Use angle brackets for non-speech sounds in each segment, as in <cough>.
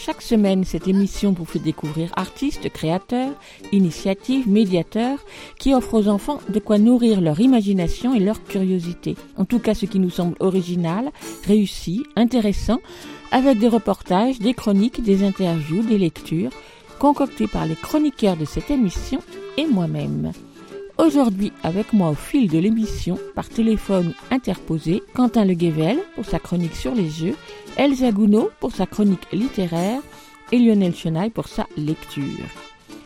Chaque semaine, cette émission vous fait découvrir artistes, créateurs, initiatives, médiateurs qui offrent aux enfants de quoi nourrir leur imagination et leur curiosité. En tout cas, ce qui nous semble original, réussi, intéressant, avec des reportages, des chroniques, des interviews, des lectures, concoctées par les chroniqueurs de cette émission et moi-même. Aujourd'hui, avec moi au fil de l'émission, par téléphone interposé, Quentin Le Guével pour sa chronique sur les jeux, Elsa Gounod pour sa chronique littéraire et Lionel Chenaille pour sa lecture.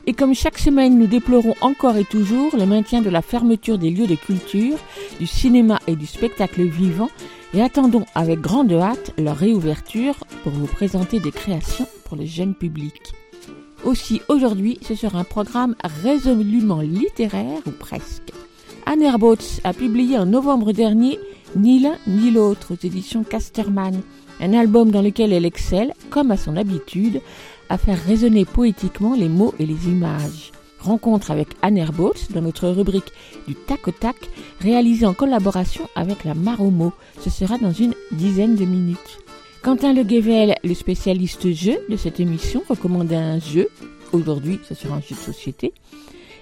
Et comme chaque semaine, nous déplorons encore et toujours le maintien de la fermeture des lieux de culture, du cinéma et du spectacle vivant et attendons avec grande hâte leur réouverture pour vous présenter des créations pour le jeune public. Aussi, aujourd'hui, ce sera un programme résolument littéraire, ou presque. Anne Herbots a publié en novembre dernier Ni l'un ni l'autre aux éditions Casterman, un album dans lequel elle excelle, comme à son habitude, à faire résonner poétiquement les mots et les images. Rencontre avec Anne Herbots dans notre rubrique du tac au tac, réalisée en collaboration avec la Maromo. Ce sera dans une dizaine de minutes. Quentin Le Guével, le spécialiste jeu de cette émission, recommande un jeu. Aujourd'hui, ce sera un jeu de société.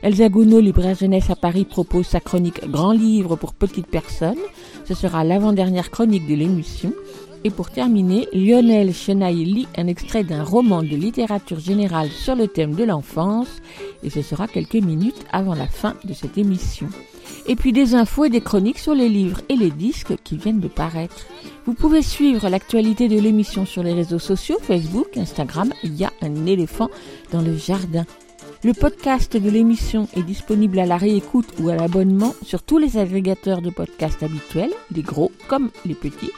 Elsa Gounod, libraire jeunesse à Paris, propose sa chronique Grand livre pour petites personnes. Ce sera l'avant-dernière chronique de l'émission. Et pour terminer, Lionel Chenaille lit un extrait d'un roman de littérature générale sur le thème de l'enfance. Et ce sera quelques minutes avant la fin de cette émission. Et puis des infos et des chroniques sur les livres et les disques qui viennent de paraître. Vous pouvez suivre l'actualité de l'émission sur les réseaux sociaux, Facebook, Instagram. Il y a un éléphant dans le jardin. Le podcast de l'émission est disponible à la réécoute ou à l'abonnement sur tous les agrégateurs de podcasts habituels, les gros comme les petits.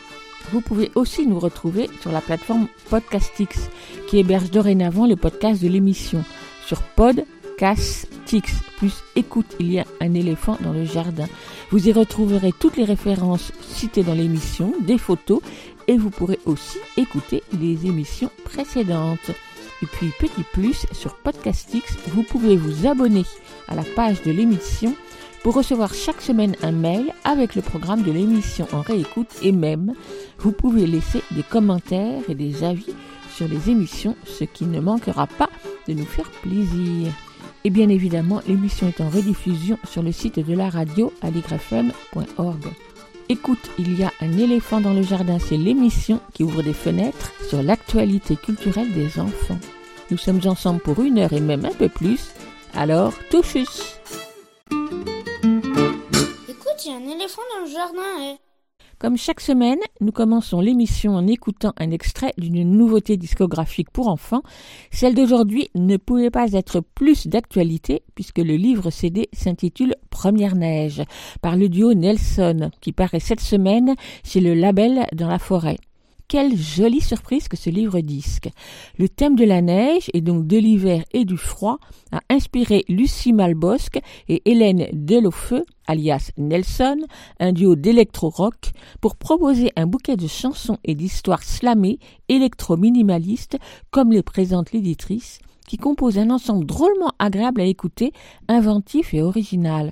Vous pouvez aussi nous retrouver sur la plateforme Podcastix qui héberge dorénavant le podcast de l'émission sur Podcastix plus écoute il y a un éléphant dans le jardin. Vous y retrouverez toutes les références citées dans l'émission, des photos et vous pourrez aussi écouter les émissions précédentes. Et puis petit plus sur Podcastix, vous pouvez vous abonner à la page de l'émission pour recevoir chaque semaine un mail avec le programme de l'émission en réécoute et même vous pouvez laisser des commentaires et des avis sur les émissions, ce qui ne manquera pas de nous faire plaisir. Et bien évidemment, l'émission est en rediffusion sur le site de la radio aligrefm.org. Écoute, il y a un éléphant dans le jardin, c'est l'émission qui ouvre des fenêtres sur l'actualité culturelle des enfants. Nous sommes ensemble pour une heure et même un peu plus, alors touchus Un éléphant dans le jardin. eh. Comme chaque semaine, nous commençons l'émission en écoutant un extrait d'une nouveauté discographique pour enfants. Celle d'aujourd'hui ne pouvait pas être plus d'actualité puisque le livre CD s'intitule Première neige par le duo Nelson qui paraît cette semaine chez le label Dans la forêt. Quelle jolie surprise que ce livre-disque. Le thème de la neige et donc de l'hiver et du froid a inspiré Lucie Malbosque et Hélène Delofeu, alias Nelson, un duo d'électro-rock, pour proposer un bouquet de chansons et d'histoires slamées, électro-minimalistes, comme les présente l'éditrice, qui composent un ensemble drôlement agréable à écouter, inventif et original.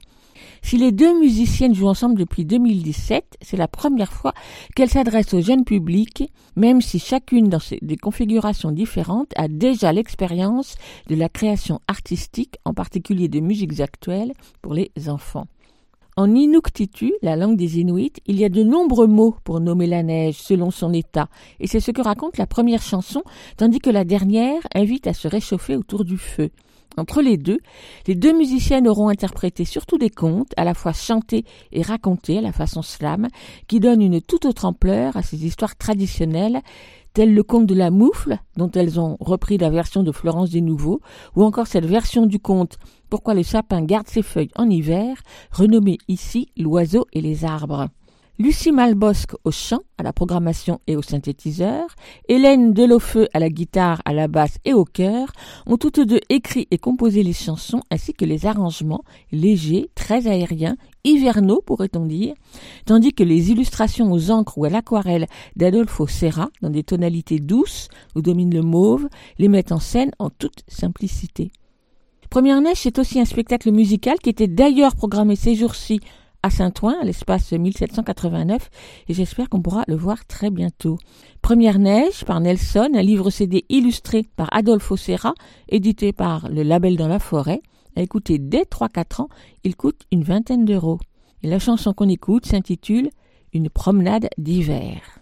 Si les deux musiciennes jouent ensemble depuis 2017, c'est la première fois qu'elles s'adressent au jeune public, même si chacune dans des configurations différentes a déjà l'expérience de la création artistique, en particulier de musiques actuelles, pour les enfants. En Inuktitut, la langue des Inuits, il y a de nombreux mots pour nommer la neige selon son état, et c'est ce que raconte la première chanson, tandis que la dernière invite à se réchauffer autour du feu. Entre les deux, les deux musiciennes auront interprété surtout des contes, à la fois chantés et racontés à la façon slam, qui donnent une toute autre ampleur à ces histoires traditionnelles, telles le conte de la moufle, dont elles ont repris la version de Florence des Nouveaux, ou encore cette version du conte Pourquoi le sapin garde ses feuilles en hiver, renommée ici L'oiseau et les arbres. Lucie Malbosque au chant, à la programmation et au synthétiseur, Hélène Delofeu à la guitare, à la basse et au chœur, ont toutes deux écrit et composé les chansons ainsi que les arrangements légers, très aériens, hivernaux pourrait-on dire, tandis que les illustrations aux encres ou à l'aquarelle d'Adolfo Serra, dans des tonalités douces où domine le mauve, les mettent en scène en toute simplicité. Première Neige, c'est aussi un spectacle musical qui était d'ailleurs programmé ces jours-ci à Saint-Ouen, à l'espace 1789, et j'espère qu'on pourra le voir très bientôt. Première Neige par Nelson, un livre CD illustré par Adolfo Serra, édité par le Label dans la Forêt. À écouter dès 3-4 ans, il coûte une vingtaine d'euros. Et la chanson qu'on écoute s'intitule Une promenade d'hiver.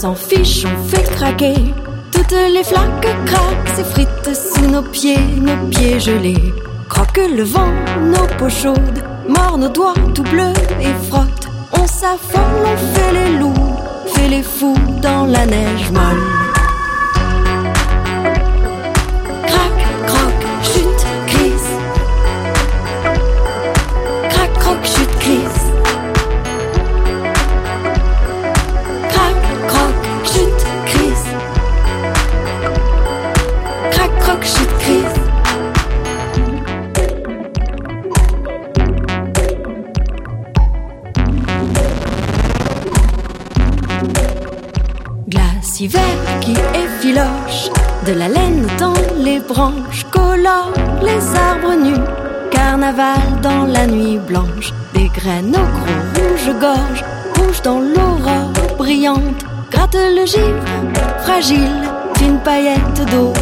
S'en fiche, on fait craquer. Toutes les flaques craquent, s'effritent sous nos pieds, nos pieds gelés. Croque le vent, nos peaux chaudes, mord nos doigts tout bleus et frotte. On s'affole, on fait les loups, fait les fous dans la neige molle. Branches, colore les arbres nus, carnaval dans la nuit blanche, des graines au gros rouge-gorge, rouge dans l'aurore brillante, gratte le givre, fragile, d'une paillette d'eau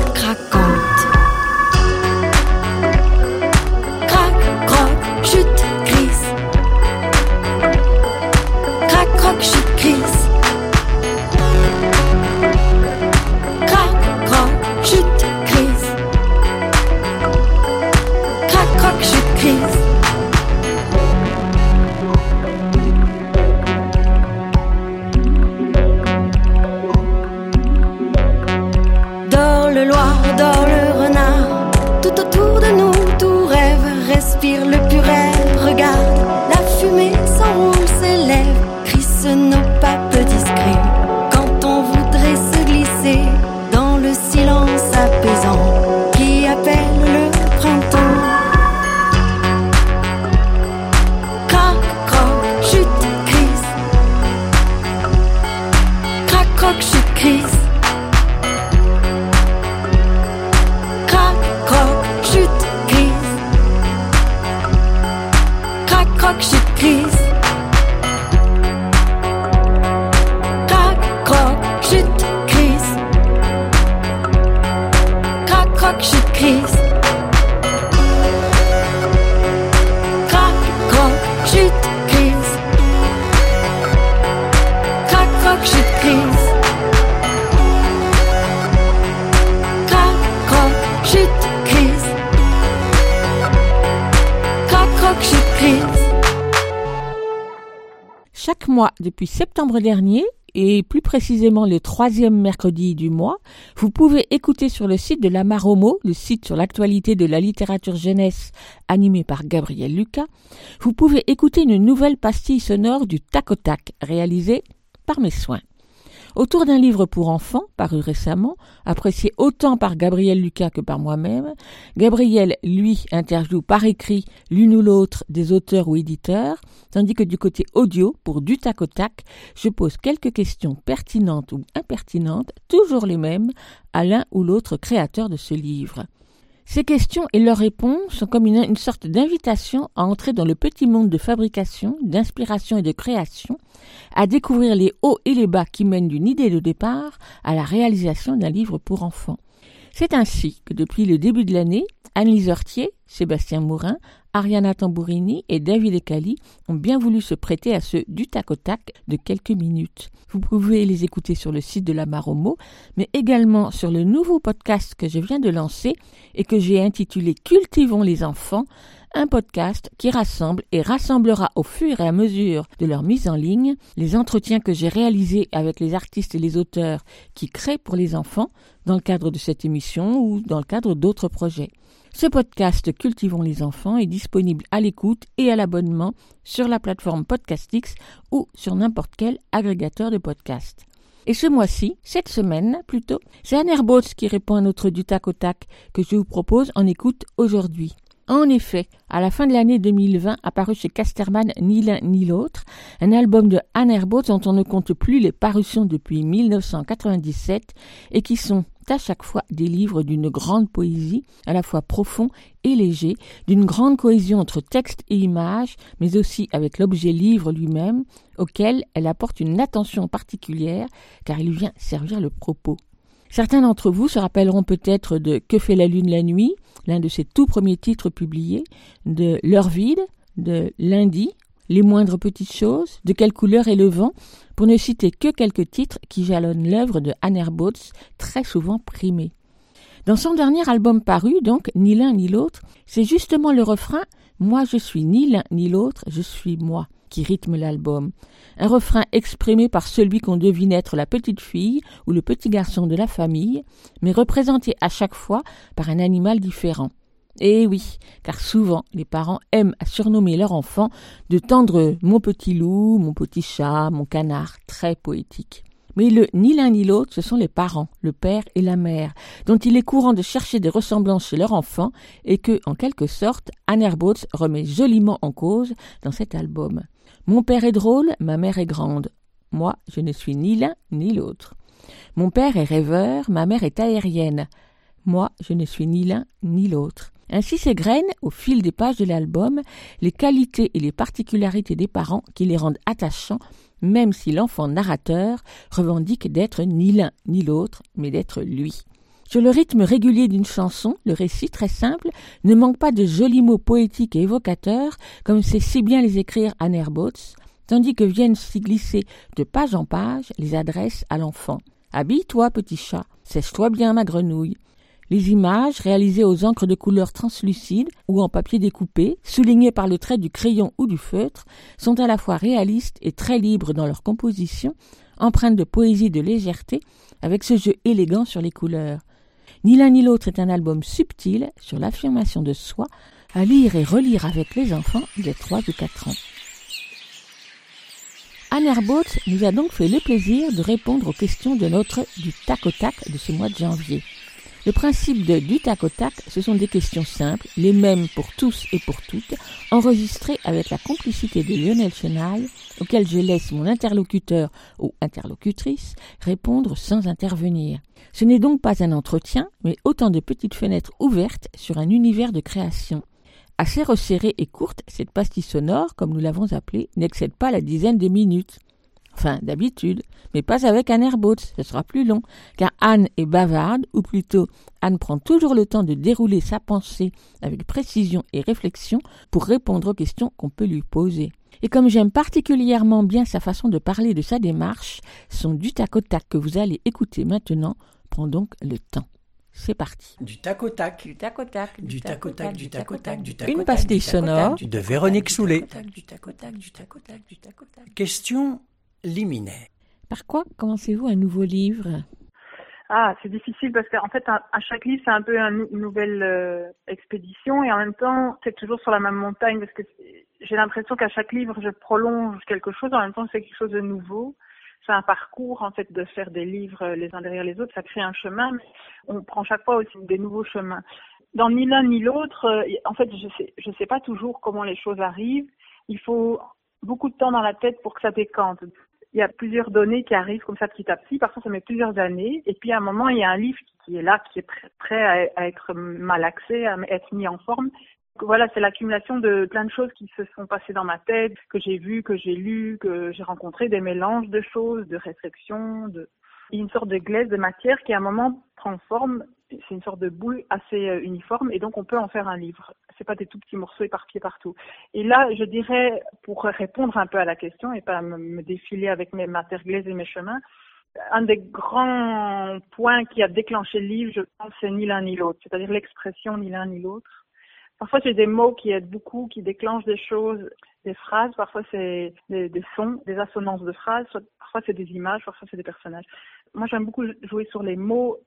depuis septembre dernier, et plus précisément le troisième mercredi du mois, vous pouvez écouter sur le site de la Maromo, le site sur l'actualité de la littérature jeunesse animé par Gabriel Lucas, vous pouvez écouter une nouvelle pastille sonore du tac au tac réalisée par mes soins. Autour d'un livre pour enfants, paru récemment, apprécié autant par Gabriel Lucas que par moi-même, Gabriel, lui, interviewe par écrit l'une ou l'autre des auteurs ou éditeurs, tandis que du côté audio, pour du tac au tac, je pose quelques questions pertinentes ou impertinentes, toujours les mêmes, à l'un ou l'autre créateur de ce livre. Ces questions et leurs réponses sont comme une, sorte d'invitation à entrer dans le petit monde de fabrication, d'inspiration et de création, à découvrir les hauts et les bas qui mènent d'une idée de départ à la réalisation d'un livre pour enfants. C'est ainsi que depuis le début de l'année, Anne-Lise Hortier, Sébastien Mourin, Ariana Tambourini et David Ekali ont bien voulu se prêter à ce du tac au tac de quelques minutes. Vous pouvez les écouter sur le site de la Maromo, mais également sur le nouveau podcast que je viens de lancer et que j'ai intitulé Cultivons les enfants, un podcast qui rassemble et rassemblera au fur et à mesure de leur mise en ligne les entretiens que j'ai réalisés avec les artistes et les auteurs qui créent pour les enfants dans le cadre de cette émission ou dans le cadre d'autres projets. Ce podcast Cultivons les enfants est disponible à l'écoute et à l'abonnement sur la plateforme Podcastix ou sur n'importe quel agrégateur de podcasts. Et ce mois-ci, cette semaine plutôt, c'est Anne Herbots qui répond à notre du tac au tac que je vous propose en écoute aujourd'hui. En effet, à la fin de l'année 2020, apparu chez Casterman Ni l'un ni l'autre, un album de Anne Herbaut dont on ne compte plus les parutions depuis 1997 et qui sont à chaque fois des livres d'une grande poésie, à la fois profond et léger, d'une grande cohésion entre texte et image, mais aussi avec l'objet livre lui-même, auquel elle apporte une attention particulière, car il vient servir le propos. Certains d'entre vous se rappelleront peut-être de Que fait la lune la nuit, l'un de ses tout premiers titres publiés, de L'heure vide, de Lundi, Les moindres petites choses, De quelle couleur est le vent, pour ne citer que quelques titres qui jalonnent l'œuvre de Anne Herbautz, très souvent primée. Dans son dernier album paru, donc, Ni l'un ni l'autre, c'est justement le refrain Moi je suis ni l'un ni l'autre, je suis moi qui rythme l'album. Un refrain exprimé par celui qu'on devine être la petite fille ou le petit garçon de la famille, mais représenté à chaque fois par un animal différent. Eh oui, car souvent les parents aiment à surnommer leur enfant de tendre mon petit loup, mon petit chat, mon canard, très poétique. Mais le ni l'un ni l'autre, ce sont les parents, le père et la mère, dont il est courant de chercher des ressemblances chez leur enfant et que, en quelque sorte, Anne remet joliment en cause dans cet album. Mon père est drôle, ma mère est grande. Moi, je ne suis ni l'un ni l'autre. Mon père est rêveur, ma mère est aérienne. Moi, je ne suis ni l'un ni l'autre. Ainsi s'égrènent, au fil des pages de l'album, les qualités et les particularités des parents qui les rendent attachants même si l'enfant narrateur revendique d'être ni l'un ni l'autre, mais d'être lui. Sur le rythme régulier d'une chanson, le récit très simple ne manque pas de jolis mots poétiques et évocateurs, comme sait si bien les écrire Anne Herbautz, tandis que viennent s'y glisser de page en page les adresses à l'enfant. Habille-toi, petit chat, sèche-toi bien, ma grenouille. Les images, réalisées aux encres de couleur translucide ou en papier découpé, soulignées par le trait du crayon ou du feutre, sont à la fois réalistes et très libres dans leur composition, empreintes de poésie et de légèreté, avec ce jeu élégant sur les couleurs. Ni l'un ni l'autre est un album subtil sur l'affirmation de soi, à lire et relire avec les enfants de 3 ou 4 ans. Anne Herbaut nous a donc fait le plaisir de répondre aux questions de notre du tac au tac de ce mois de janvier. Le principe de du tac au tac, ce sont des questions simples, les mêmes pour tous et pour toutes, enregistrées avec la complicité de Lionel Chenal, auquel je laisse mon interlocuteur ou interlocutrice répondre sans intervenir. Ce n'est donc pas un entretien, mais autant de petites fenêtres ouvertes sur un univers de création. Assez resserrée et courte, cette pastille sonore, comme nous l'avons appelée, n'excède pas la dizaine de minutes. Enfin, d'habitude, mais pas avec Anne Herbaut, ce sera plus long, car Anne est bavarde, ou plutôt Anne prend toujours le temps de dérouler sa pensée avec précision et réflexion pour répondre aux questions qu'on peut lui poser. Et comme j'aime particulièrement bien sa façon de parler de sa démarche, son du tac au tac que vous allez écouter maintenant prend donc le temps. C'est parti. Du tac au tac. Du tac au tac. Du tac au tac, du tac au tac, du tac Une pastille sonore. De Véronique Soulet. Du tac au tac, du tac au tac, du tac au tac. Question liminaire. Par quoi commencez-vous un nouveau livre? Ah, c'est difficile parce qu'en fait, à, à chaque livre, c'est un peu un- une nouvelle euh, expédition et en même temps, c'est toujours sur la même montagne parce que j'ai l'impression qu'à chaque livre, je prolonge quelque chose. En même temps, c'est quelque chose de nouveau. c'est un parcours en fait de faire des livres euh, les uns derrière les autres. Ça crée un chemin, mais on prend chaque fois aussi des nouveaux chemins. Dans ni l'un ni l'autre, euh, en fait, je sais, je sais pas toujours comment les choses arrivent. Il faut beaucoup de temps dans la tête pour que ça décante. Il y a plusieurs données qui arrivent comme ça petit à petit. Parfois, ça met plusieurs années. Et puis, à un moment, il y a un livre qui est là, qui est prêt, à, à être malaxé, à être mis en forme voilà, c'est l'accumulation de plein de choses qui se sont passées dans ma tête, que j'ai vues, que j'ai lues, que j'ai rencontrées, des mélanges de choses, de réflexions, de une sorte de glaise de matière qui à un moment prend forme. C'est une sorte de boule assez euh, uniforme et donc on peut en faire un livre. C'est pas des tout petits morceaux éparpillés partout. Et là, je dirais, pour répondre un peu à la question et pas me, défiler avec mes matières glaises et mes chemins, un des grands points qui a déclenché le livre, je pense, c'est ni l'un ni l'autre, c'est-à-dire l'expression ni l'un ni l'autre. Parfois, c'est des mots qui aident beaucoup, qui déclenchent des choses, des phrases. Parfois, c'est des, sons, des assonances de phrases. Parfois, c'est des images. Parfois, c'est des personnages. Moi, j'aime beaucoup jouer sur les mots,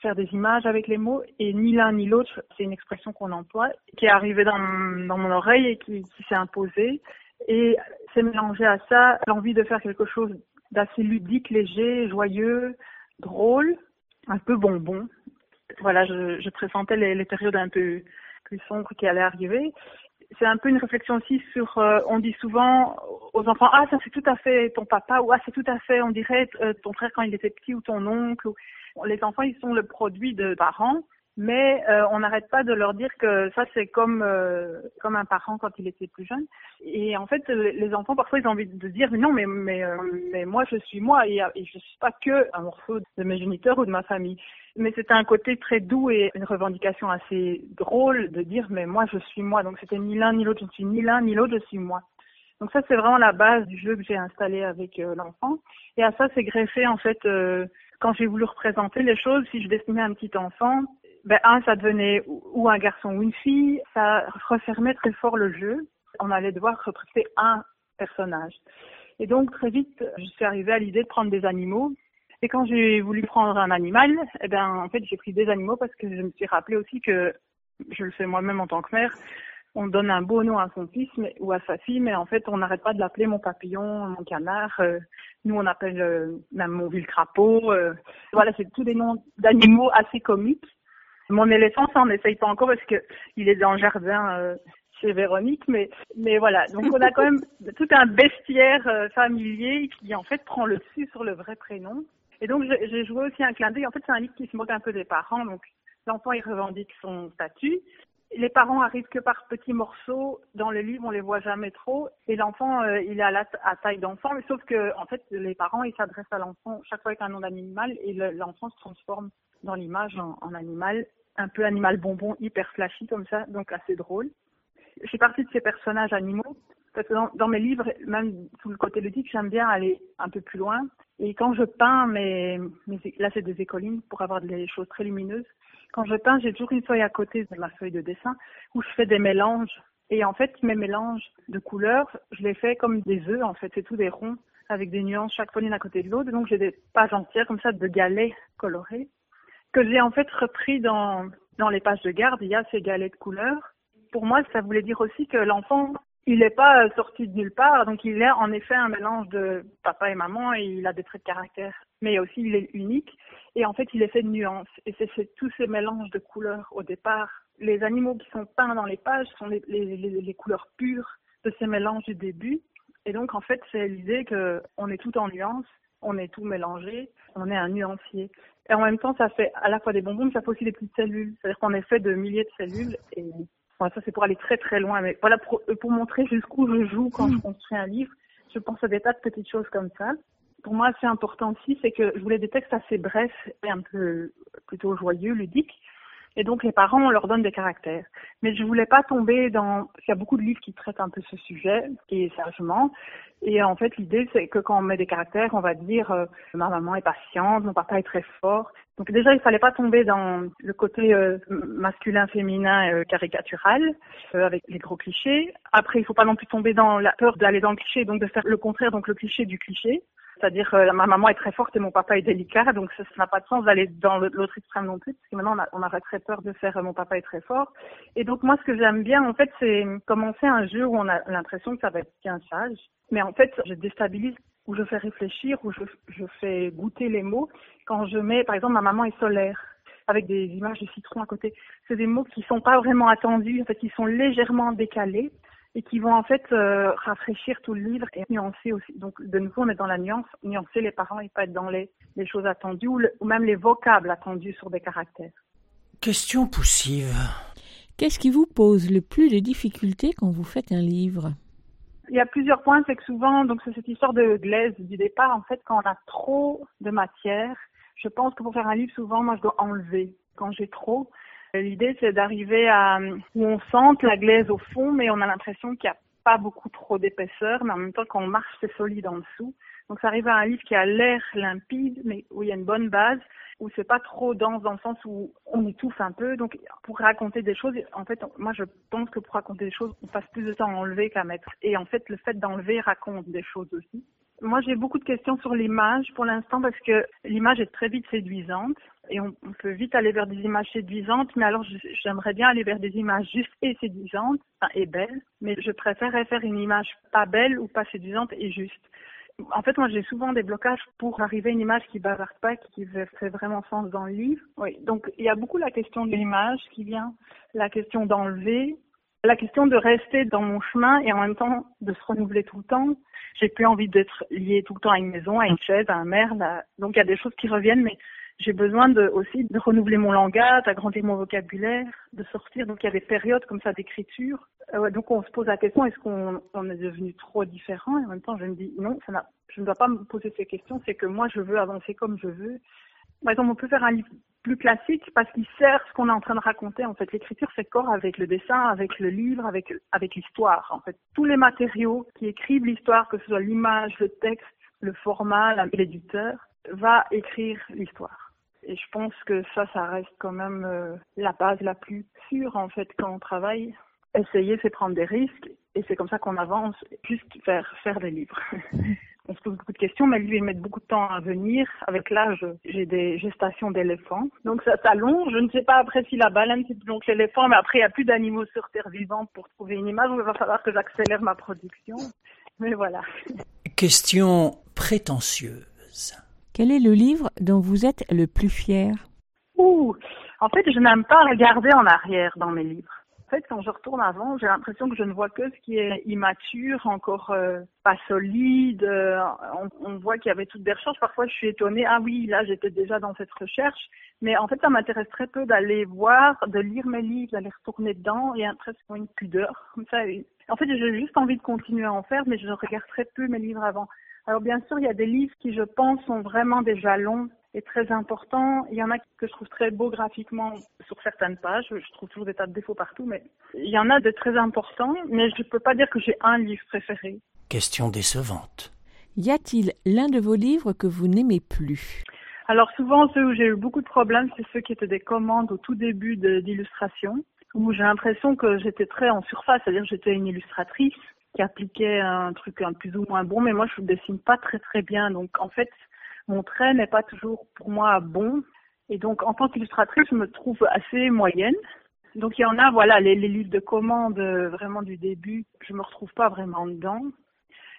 faire des images avec les mots. Et ni l'un ni l'autre, c'est une expression qu'on emploie, qui est arrivée dans, dans mon oreille et qui, s'est imposée. Et c'est mélangé à ça l'envie de faire quelque chose d'assez ludique, léger, joyeux, drôle, un peu bonbon. Voilà, je, je pressentais les, les périodes un peu plus sombre qui allait arriver. C'est un peu une réflexion aussi sur, euh, on dit souvent aux enfants, ah ça c'est tout à fait ton papa, ou ah c'est tout à fait, on dirait euh, ton frère quand il était petit ou ton oncle. Les enfants, ils sont le produit de parents mais euh, on n'arrête pas de leur dire que ça c'est comme euh, comme un parent quand il était plus jeune. Et en fait les enfants parfois ils ont envie de dire non mais mais euh, mais moi je suis moi et, et je suis pas que un morceau de mes géniteurs ou de ma famille. Mais c'était un côté très doux et une revendication assez drôle de dire mais moi je suis moi. Donc c'était ni l'un ni l'autre je ne suis ni l'un ni l'autre je suis moi. Donc ça c'est vraiment la base du jeu que j'ai installé avec l'enfant. Et à ça c'est greffé en fait quand j'ai voulu représenter les choses si je dessinais un petit enfant ben, un, ça devenait ou un garçon ou une fille, ça refermait très fort le jeu. On allait devoir représenter un personnage. Et donc, très vite, je suis arrivée à l'idée de prendre des animaux. Et quand j'ai voulu prendre un animal, eh ben, en fait, j'ai pris des animaux parce que je me suis rappelé aussi que je le fais moi-même en tant que mère. On donne un beau nom à son fils ou à sa fille, mais en fait, on n'arrête pas de l'appeler mon papillon, mon canard. Euh, nous, on appelle euh, mon ville crapaud. Euh. voilà, c'est tous des noms d'animaux assez comiques. Mon éléphant, ça, on n'essaye pas encore parce que il est dans le jardin euh, chez Véronique, mais mais voilà. Donc on a quand même <laughs> tout un bestiaire euh, familier qui en fait prend le dessus sur le vrai prénom. Et donc j'ai joué aussi un clin d'œil. En fait, c'est un livre qui se moque un peu des parents. Donc l'enfant il revendique son statut. Les parents arrivent que par petits morceaux. Dans le livre, on les voit jamais trop. Et l'enfant, euh, il est à, la taille d'enfant, mais sauf que en fait, les parents, ils s'adressent à l'enfant chaque fois avec un nom d'animal et l'enfant se transforme dans l'image en, animal, un peu animal bonbon, hyper flashy comme ça, donc assez drôle. Je suis partie de ces personnages animaux parce que dans, mes livres, même tout le côté ludique, j'aime bien aller un peu plus loin. Et quand je peins, mes, là c'est des écolines pour avoir des choses très lumineuses. Quand je peins, j'ai toujours une feuille à côté de ma feuille de dessin où je fais des mélanges. Et en fait, mes mélanges de couleurs, je les fais comme des œufs. En fait, c'est tout des ronds avec des nuances chaque fois l'une à côté de l'autre. Donc j'ai des pages entières comme ça de galets colorés que j'ai en fait repris dans, dans les pages de garde, il y a ces galets de couleurs. Pour moi, ça voulait dire aussi que l'enfant, il n'est pas sorti de nulle part, donc il est en effet un mélange de papa et maman et il a des traits de caractère, mais aussi il est unique. Et en fait il est fait de nuances. Et c'est tous ces mélanges de couleurs au départ. Les animaux qui sont peints dans les pages sont les, les, les couleurs pures de ces mélanges du début. Et donc en fait c'est l'idée que on est tout en nuances, on est tout mélangé, on est un nuancier. Et en même temps, ça fait à la fois des bonbons, mais ça fait aussi des petites cellules. C'est-à-dire qu'on est fait de milliers de cellules. Et ça, c'est pour aller très très loin. Mais voilà, pour, pour montrer jusqu'où je joue quand je construis un livre, je pense à des tas de petites choses comme ça. Pour moi, c'est important aussi, c'est que je voulais des textes assez brefs et un peu plutôt joyeux, ludiques. Et donc les parents, on leur donne des caractères. Mais je voulais pas tomber dans... Il y a beaucoup de livres qui traitent un peu ce sujet, et sagement. Et en fait, l'idée, c'est que quand on met des caractères, on va dire euh, ma maman est patiente, mon papa est très fort. Donc déjà, il fallait pas tomber dans le côté euh, masculin-féminin euh, caricatural avec les gros clichés. Après, il faut pas non plus tomber dans la peur d'aller dans le cliché, donc de faire le contraire, donc le cliché du cliché. C'est-à-dire que ma maman est très forte et mon papa est délicat, donc ça n'a pas de sens d'aller dans l'autre extrême non plus, parce que maintenant on, a, très peur de faire mon papa est très fort. Et donc moi ce que j'aime bien en fait c'est commencer un jeu où on a l'impression que ça va être bien sage, mais en fait je déstabilise où je fais réfléchir, où je, je fais goûter les mots. Quand je mets, par exemple, ma maman est solaire, avec des images de citron à côté. C'est des mots qui sont pas vraiment attendus, en fait, qui sont légèrement décalés et qui vont en fait euh, rafraîchir tout le livre et nuancer aussi. Donc de nouveau, on est dans la nuance, nuancer les parents et pas être dans les, les choses attendues ou, le- ou même les vocables attendus sur des caractères. Question poussive. Qu'est-ce qui vous pose le plus de difficultés quand vous faites un livre? Il y a plusieurs points, c'est que souvent, donc c'est cette histoire de glaise du départ, en fait, quand on a trop de matière, je pense que pour faire un livre, souvent, moi, je dois enlever quand j'ai trop. L'idée, c'est d'arriver à où on sente la glaise au fond, mais on a l'impression qu'il n'y a pas beaucoup trop d'épaisseur, mais en même temps, quand on marche, c'est solide en dessous. Donc, ça arrive à un livre qui a l'air limpide, mais où il y a une bonne base, où c'est pas trop dense dans le sens où on étouffe un peu. Donc, pour raconter des choses, en fait, moi, je pense que pour raconter des choses, on passe plus de temps à enlever qu'à mettre. Et en fait, le fait d'enlever raconte des choses aussi. Moi, j'ai beaucoup de questions sur l'image pour l'instant parce que l'image est très vite séduisante et on, on peut vite aller vers des images séduisantes. Mais alors, j'aimerais bien aller vers des images justes et séduisantes enfin, et belles. Mais je préférerais faire une image pas belle ou pas séduisante et juste. En fait, moi, j'ai souvent des blocages pour arriver à une image qui bavarde pas, qui fait vraiment sens dans le livre. Oui. Donc, il y a beaucoup la question de l'image qui vient, la question d'enlever, la question de rester dans mon chemin et en même temps de se renouveler tout le temps. J'ai plus envie d'être liée tout le temps à une maison, à une chaise, à un merle. à- Donc, il y a des choses qui reviennent, mais j'ai besoin de, aussi de renouveler mon langage, d'agrandir mon vocabulaire, de sortir. Donc, il y a des périodes comme ça d'écriture. Euh, donc, on se pose la question, est-ce qu'on on est devenu trop différent? Et en même temps, je me dis, non, ça je ne dois pas me poser ces questions. C'est que moi, je veux avancer comme je veux. Par exemple, on peut faire un livre plus classique parce qu'il sert ce qu'on est en train de raconter. En fait, l'écriture fait corps avec le dessin, avec le livre, avec, avec l'histoire. En fait, tous les matériaux qui écrivent l'histoire, que ce soit l'image, le texte, le format, l'éditeur, va écrire l'histoire. Et je pense que ça, ça reste quand même euh, la base la plus sûre, en fait, quand on travaille. Essayer, c'est prendre des risques, et c'est comme ça qu'on avance, juste faire, faire des livres. <laughs> On se pose beaucoup de questions, mais lui, il met beaucoup de temps à venir. Avec l'âge, j'ai des gestations d'éléphants. Donc ça s'allonge. Je ne sais pas après si la baleine, c'est plus long que l'éléphant, mais après, il n'y a plus d'animaux sur Terre vivante pour trouver une image. Donc il va falloir que j'accélère ma production. Mais voilà. <laughs> Question prétentieuse. Quel est le livre dont vous êtes le plus fier? Ouh, en fait, je n'aime pas regarder en arrière dans mes livres. En fait, quand je retourne avant, j'ai l'impression que je ne vois que ce qui est immature, encore euh, pas solide. euh, on, on voit qu'il y avait toutes des recherches. Parfois, je suis étonnée. Ah oui, là, j'étais déjà dans cette recherche. Mais en fait, ça m'intéresse très peu d'aller voir, de lire mes livres, d'aller retourner dedans. Il y a presque une pudeur. <laughs> Comme ça. En fait, j'ai juste envie de continuer à en faire, mais je regarde très peu mes livres avant. Alors bien sûr, il y a des livres qui, je pense, sont vraiment des jalons et très importants. Il y en a que je trouve très beaux graphiquement sur certaines pages. Je trouve toujours des tas de défauts partout, mais il y en a de très importants. Mais je ne peux pas dire que j'ai un livre préféré. Question décevante. Y a-t-il l'un de vos livres que vous n'aimez plus? Alors souvent, ceux où j'ai eu beaucoup de problèmes, c'est ceux qui étaient des commandes au tout début d'illustration, où j'ai l'impression que j'étais très en surface, c'est-à-dire que j'étais une illustratrice qui appliquait un truc un plus ou moins bon, mais moi je ne dessine pas très très bien, donc en fait mon trait n'est pas toujours pour moi bon, et donc en tant qu'illustratrice, je me trouve assez moyenne. Donc il y en a, voilà, les, les livres de commandes euh, vraiment du début, je me retrouve pas vraiment dedans.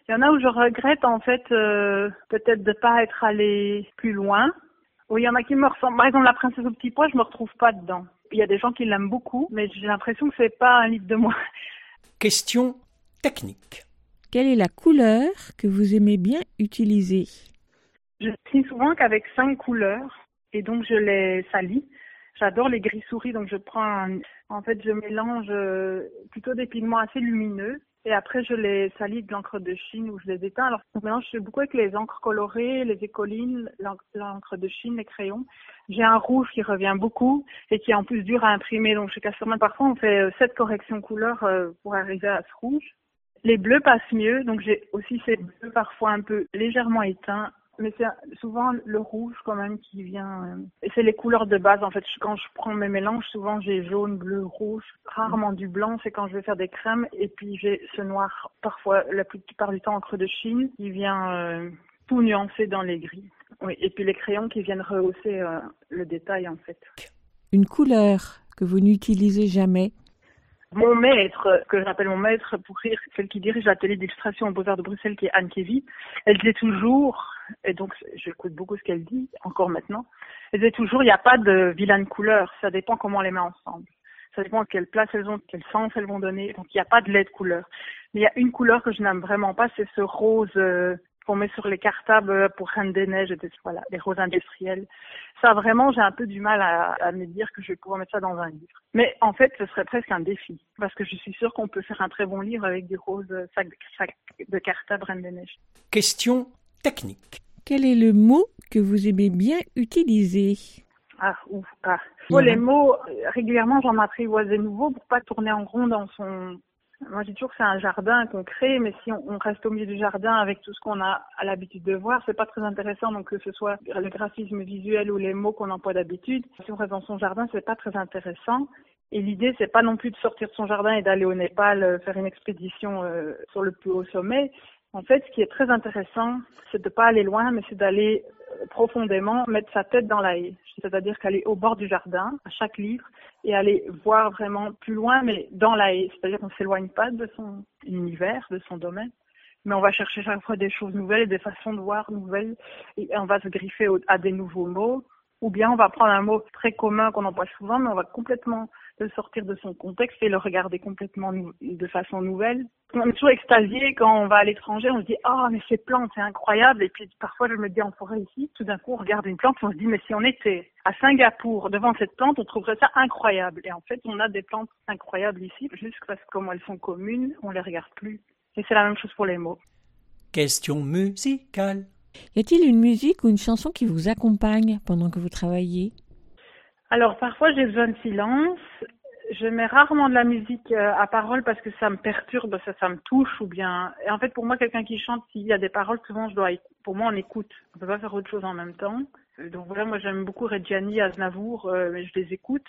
Il y en a où je regrette en fait euh, peut-être de pas être allé plus loin. Oui, il y en a qui me ressemblent. Par exemple, La princesse au petit pois, je me retrouve pas dedans. Il y a des gens qui l'aiment beaucoup, mais j'ai l'impression que c'est pas un livre de moi. <laughs> Question technique. Quelle est la couleur que vous aimez bien utiliser? Je dessine souvent qu'avec cinq couleurs, et donc je les salis. J'adore les gris souris, donc je prends, un- en fait, je mélange euh, plutôt des pigments assez lumineux, et après je les salis de l'encre de Chine ou je les éteins. Alors, je mélange beaucoup avec les encres colorées, les écolines, l'en- l'encre de Chine, les crayons. J'ai un rouge qui revient beaucoup et qui est en plus dur à imprimer, donc chez Casterman, parfois on fait euh, sept corrections couleurs euh, pour arriver à ce rouge. Les bleus passent mieux, donc j'ai aussi ces bleus parfois un peu légèrement éteints, mais c'est souvent le rouge quand même qui vient. euh, Et c'est les couleurs de base en fait. Quand je prends mes mélanges, souvent j'ai jaune, bleu, rouge, rarement du blanc. C'est quand je vais faire des crèmes. Et puis j'ai ce noir, parfois la plupart du temps encre de Chine, qui vient euh, tout nuancer dans les gris. Et puis les crayons qui viennent rehausser euh, le détail en fait. Une couleur que vous n'utilisez jamais Mon maître, que j'appelle mon maître pour rire, celle qui dirige l'atelier d'illustration aux Beaux-Arts de Bruxelles, qui est Anne Kevy, elle disait toujours, et donc j'écoute beaucoup ce qu'elle dit, encore maintenant, elle disait toujours, il n'y a pas de vilaine couleur, ça dépend comment on les met ensemble. Ça dépend quelle place elles ont, quel sens elles vont donner. Donc il n'y a pas de lait de couleur. Mais il y a une couleur que je n'aime vraiment pas, c'est ce rose euh, qu'on met sur les cartables pour Reine des Neiges, et voilà, les roses industriels. Ça, vraiment, j'ai un peu du mal à, à, me dire que je vais pouvoir mettre ça dans un livre. Mais en fait, ce serait presque un défi, parce que je suis sûre qu'on peut faire un très bon livre avec des roses sacs sac de cartable Reine des Neiges. Question technique. Quel est le mot que vous aimez bien utiliser? Ah, ouf, ah. Moi, les mots, régulièrement, j'en apprivoise des nouveaux pour pas tourner en rond dans son, moi, j'ai toujours que c'est un jardin qu'on crée, mais si on, reste au milieu du jardin avec tout ce qu'on a à l'habitude de voir, c'est pas très intéressant. Donc, que ce soit le graphisme visuel ou les mots qu'on emploie d'habitude, si on reste dans son jardin, c'est pas très intéressant. Et l'idée, c'est pas non plus de sortir de son jardin et d'aller au Népal euh, faire une expédition euh, sur le plus haut sommet. En fait, ce qui est très intéressant, c'est de pas aller loin, mais c'est d'aller euh, profondément mettre sa tête dans la haie. C'est-à-dire qu'aller au bord du jardin, à chaque livre, et aller voir vraiment plus loin, mais dans la haie. C'est-à-dire qu'on ne s'éloigne pas de son univers, de son domaine, mais on va chercher chaque fois des choses nouvelles et des façons de voir nouvelles, et on va se griffer à des nouveaux mots, ou bien on va prendre un mot très commun qu'on emploie souvent, mais on va complètement de sortir de son contexte et le regarder complètement de façon nouvelle. On est toujours extasié quand on va à l'étranger, on se dit ah oh, mais ces plantes c'est incroyable et puis parfois je me dis en forêt ici, tout d'un coup on regarde une plante et on se dit mais si on était à Singapour devant cette plante on trouverait ça incroyable et en fait on a des plantes incroyables ici juste parce que comme elles sont communes on les regarde plus et c'est la même chose pour les mots. Question musicale. Y a-t-il une musique ou une chanson qui vous accompagne pendant que vous travaillez? Alors parfois j'ai besoin de silence. Je mets rarement de la musique euh, à parole parce que ça me perturbe, ça, ça me touche ou bien. Et en fait pour moi quelqu'un qui chante, s'il y a des paroles, souvent je dois. Pour moi on écoute. On peut pas faire autre chose en même temps. Donc voilà, moi j'aime beaucoup Reggiani, Aznavour, euh, je les écoute.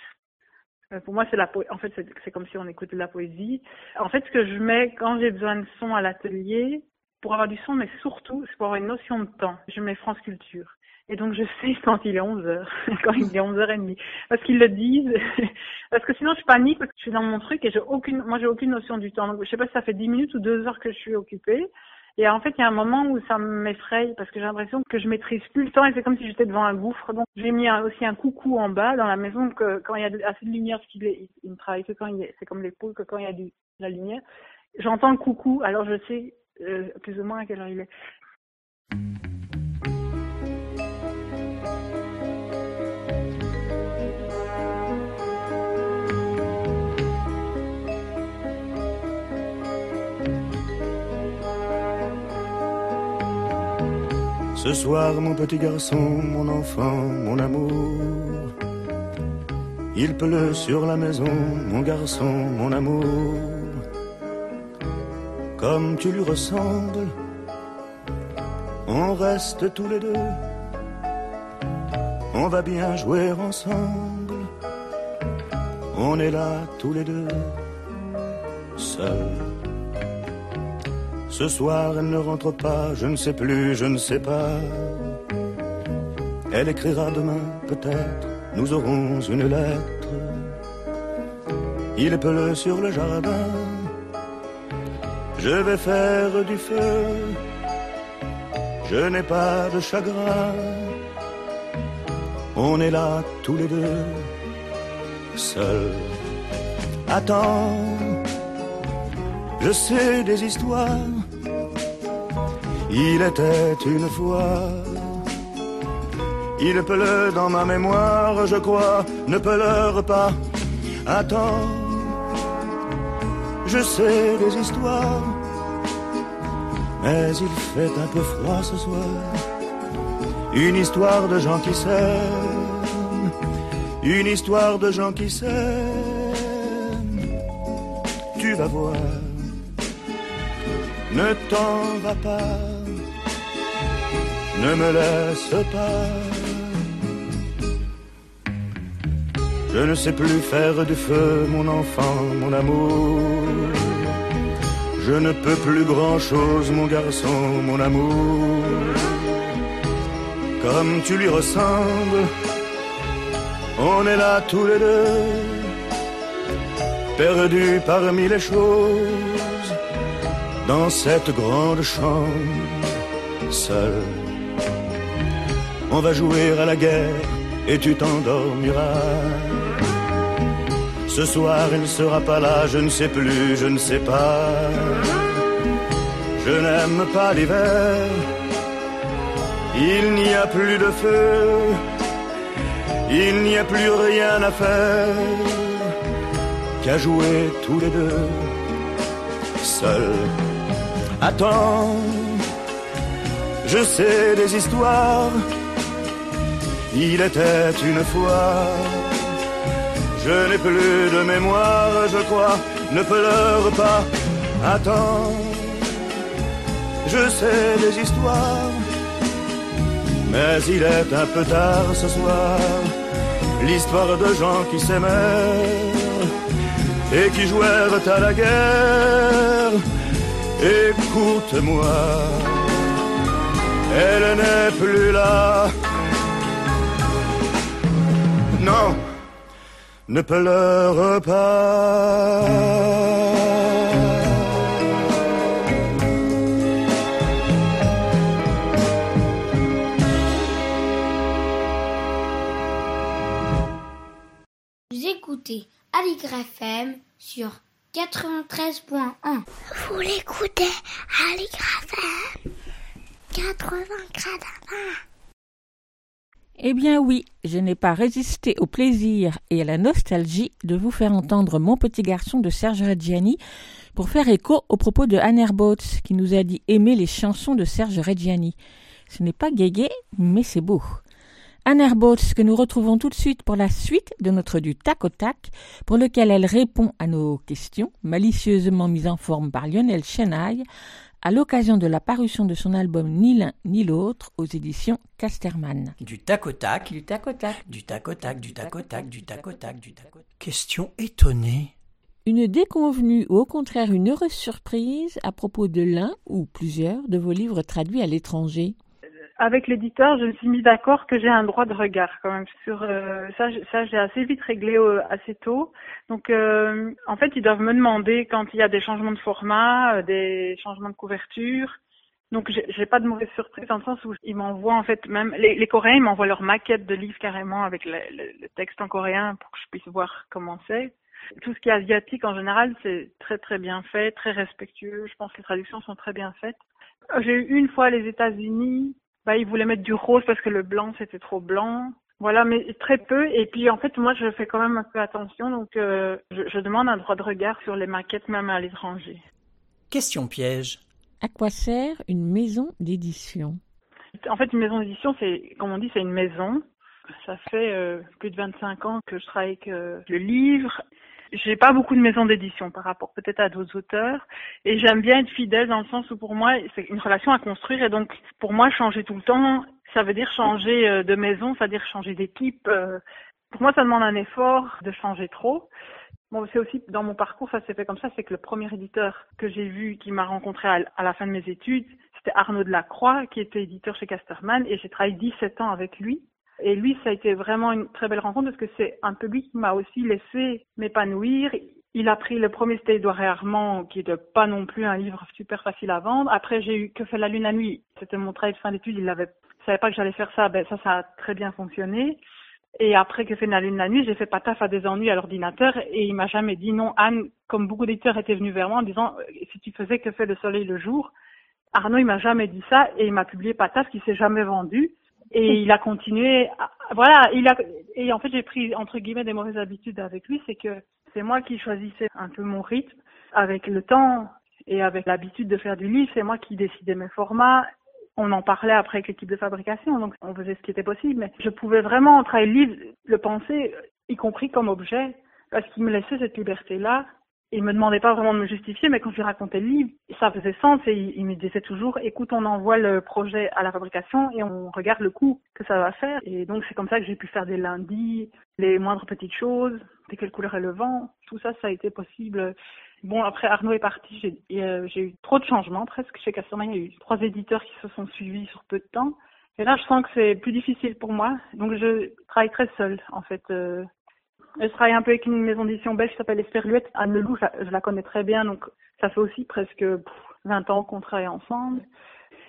Euh, pour moi c'est la po... en fait c'est comme si on écoutait de la poésie. En fait ce que je mets quand j'ai besoin de son à l'atelier, pour avoir du son, mais surtout c'est pour avoir une notion de temps. Je mets France Culture. Et donc je sais <laughs> quand il est 11h, <laughs> quand il est 11h30. Parce qu'ils le disent. <laughs> parce que sinon je panique parce que je suis dans mon truc et j'ai aucune, moi j'ai aucune notion du temps. Donc je sais pas si ça fait 10 minutes ou 2 heures que je suis occupée. Et en fait, il y a un moment où ça m'effraie parce que j'ai l'impression que je maîtrise plus le temps et c'est comme si j'étais devant un gouffre. Donc, j'ai mis aussi un coucou en bas dans la maison que quand il y a assez de lumière, parce qu'il il, il travaille que quand il est, c'est comme les poules que quand il y a de la lumière. J'entends le coucou, alors je sais euh, plus ou moins à quelle heure il est. Ce soir, mon petit garçon, mon enfant, mon amour, il pleut sur la maison, mon garçon, mon amour. Comme tu lui ressembles, on reste tous les deux, on va bien jouer ensemble, on est là tous les deux, seuls ce soir, elle ne rentre pas, je ne sais plus, je ne sais pas. Elle écrira demain, peut-être, nous aurons une lettre. Il pleut sur le jardin, je vais faire du feu. Je n'ai pas de chagrin, on est là tous les deux, seuls. Attends, je sais des histoires il était une fois. Il pleut dans ma mémoire, je crois, ne pleure pas. Attends, je sais des histoires, mais il fait un peu froid ce soir. Une histoire de gens qui s'aiment, une histoire de gens qui s'aiment. Tu vas voir, ne t'en va pas ne me laisse pas. Je ne sais plus faire du feu, mon enfant, mon amour. Je ne peux plus grand-chose, mon garçon, mon amour. Comme tu lui ressembles, on est là tous les deux. perdu parmi les choses, dans cette grande chambre, seul. On va jouer à la guerre et tu t'endormiras. Ce soir il ne sera pas là, je ne sais plus, je ne sais pas. Je n'aime pas l'hiver, il n'y a plus de feu, il n'y a plus rien à faire qu'à jouer tous les deux, seuls. Attends, je sais des histoires, il était une fois. Je n'ai plus de mémoire, je crois, ne pleure pas, attends je sais des histoires, mais il est un peu tard ce soir. L'histoire de gens qui s'aimèrent et qui jouèrent à la guerre. Écoute-moi, elle n'est plus là. Non, ne pleure pas. écoutez Aligre FM sur 93.1. Vous l'écoutez Aligre FM 80 Eh bien oui, je n'ai pas résisté au plaisir et à la nostalgie de vous faire entendre Mon petit garçon de Serge Reggiani pour faire écho aux propos de Anne Boats qui nous a dit aimer les chansons de Serge Reggiani. Ce n'est pas guégué, mais c'est beau. Anne Boats que nous retrouvons tout de suite pour la suite de notre du tac au tac, pour lequel elle répond à nos questions, malicieusement mises en forme par Lionel Chenaille, à l'occasion de la parution de son album Ni l'un ni l'autre aux éditions Casterman. Du tac au tac, Du tac au tac. du tac au tac, du tac au tac, du tac au tac, du tac au tac. Question étonnée. Une déconvenue ou au contraire une heureuse surprise à propos de l'un ou plusieurs de vos livres traduits à l'étranger avec l'éditeur, je me suis mis d'accord que j'ai un droit de regard quand même sur euh, ça. Ça, j'ai assez vite réglé euh, assez tôt. Donc, euh, en fait, ils doivent me demander quand il y a des changements de format, des changements de couverture. Donc, j'ai pas de mauvaise surprise dans le sens où ils m'envoient en fait même les, les Coréens, m'envoient leur maquette de livre carrément avec le, le, texte en coréen pour que je puisse voir comment c'est. Tout ce qui est asiatique en général, c'est très très bien fait, très respectueux. Je pense que les traductions sont très bien faites. J'ai eu une fois les États-Unis bah, ils voulaient mettre du rose parce que le blanc c'était trop blanc. Voilà, mais très peu. Et puis en fait, moi, je fais quand même un peu attention, donc euh, je, je, demande un droit de regard sur les maquettes, même à l'étranger. Question piège. À quoi sert une maison d'édition? En fait, une maison d'édition, c'est, comme on dit, c'est une maison. Ça fait euh, plus de 25 ans que je travaille avec euh, le livre. J'ai pas beaucoup de maisons d'édition par rapport peut-être à d'autres auteurs et j'aime bien être fidèle dans le sens où pour moi c'est une relation à construire et donc pour moi changer tout le temps ça veut dire changer euh, de maison, ça veut dire changer d'équipe. Euh. Pour moi ça demande un effort de changer trop. Bon, c'est aussi dans mon parcours, ça s'est fait comme ça, c'est que le premier éditeur que j'ai vu, qui m'a rencontré à, la fin de mes études, c'était Arnaud Delacroix, qui était éditeur chez Casterman, et j'ai travaillé 17 ans avec lui. Et lui, ça a été vraiment une très belle rencontre parce que c'est un public qui m'a aussi laissé m'épanouir. Il a pris le premier C'était Édouard et Armand, qui n'est pas non plus un livre super facile à vendre. Après, j'ai eu Que fait la lune la nuit? C'était mon travail de fin d'études. Il avait, savait pas que j'allais faire ça. Ben, ça, ça a très bien fonctionné. Et après que fait la lune la nuit, j'ai fait pas taf à des ennuis à l'ordinateur et il m'a jamais dit non. Anne, comme beaucoup d'éditeurs étaient venus vers moi en disant si tu faisais que fait le soleil le jour, Arnaud il m'a jamais dit ça et il m'a publié pas taf qui s'est jamais vendu. Et <laughs> il a continué. voilà, il a et en fait j'ai pris entre guillemets des mauvaises habitudes avec lui, c'est que c'est moi qui choisissais un peu mon rythme avec le temps et avec l'habitude de faire du livre, c'est moi qui décidais mes formats. On en parlait après avec l'équipe de fabrication, donc on faisait ce qui était possible, mais je pouvais vraiment travailler le livre, le penser, y compris comme objet, parce qu'il me laissait cette liberté-là il me demandait pas vraiment de me justifier, mais quand je lui racontais le livre, ça faisait sens et il, me disait toujours, écoute, on envoie le projet à la fabrication et on regarde le coût que ça va faire. Et donc c'est comme ça que j'ai pu faire des lundis, les moindres petites choses, de quelle couleur est le vent, tout ça, ça a été possible. Bon, après Arnaud est parti, j'ai euh, eu trop de changements presque chez Casterman. Il y a eu trois éditeurs qui se sont suivis sur peu de temps. Et là, je sens que c'est plus difficile pour moi. Donc je travaille très seule en fait. Euh, Je travaille un peu avec une maison d'édition belge qui s'appelle Esperluette. Anne Leloup, je, je la connais très bien, donc ça fait aussi presque pff, 20 ans qu'on travaille ensemble.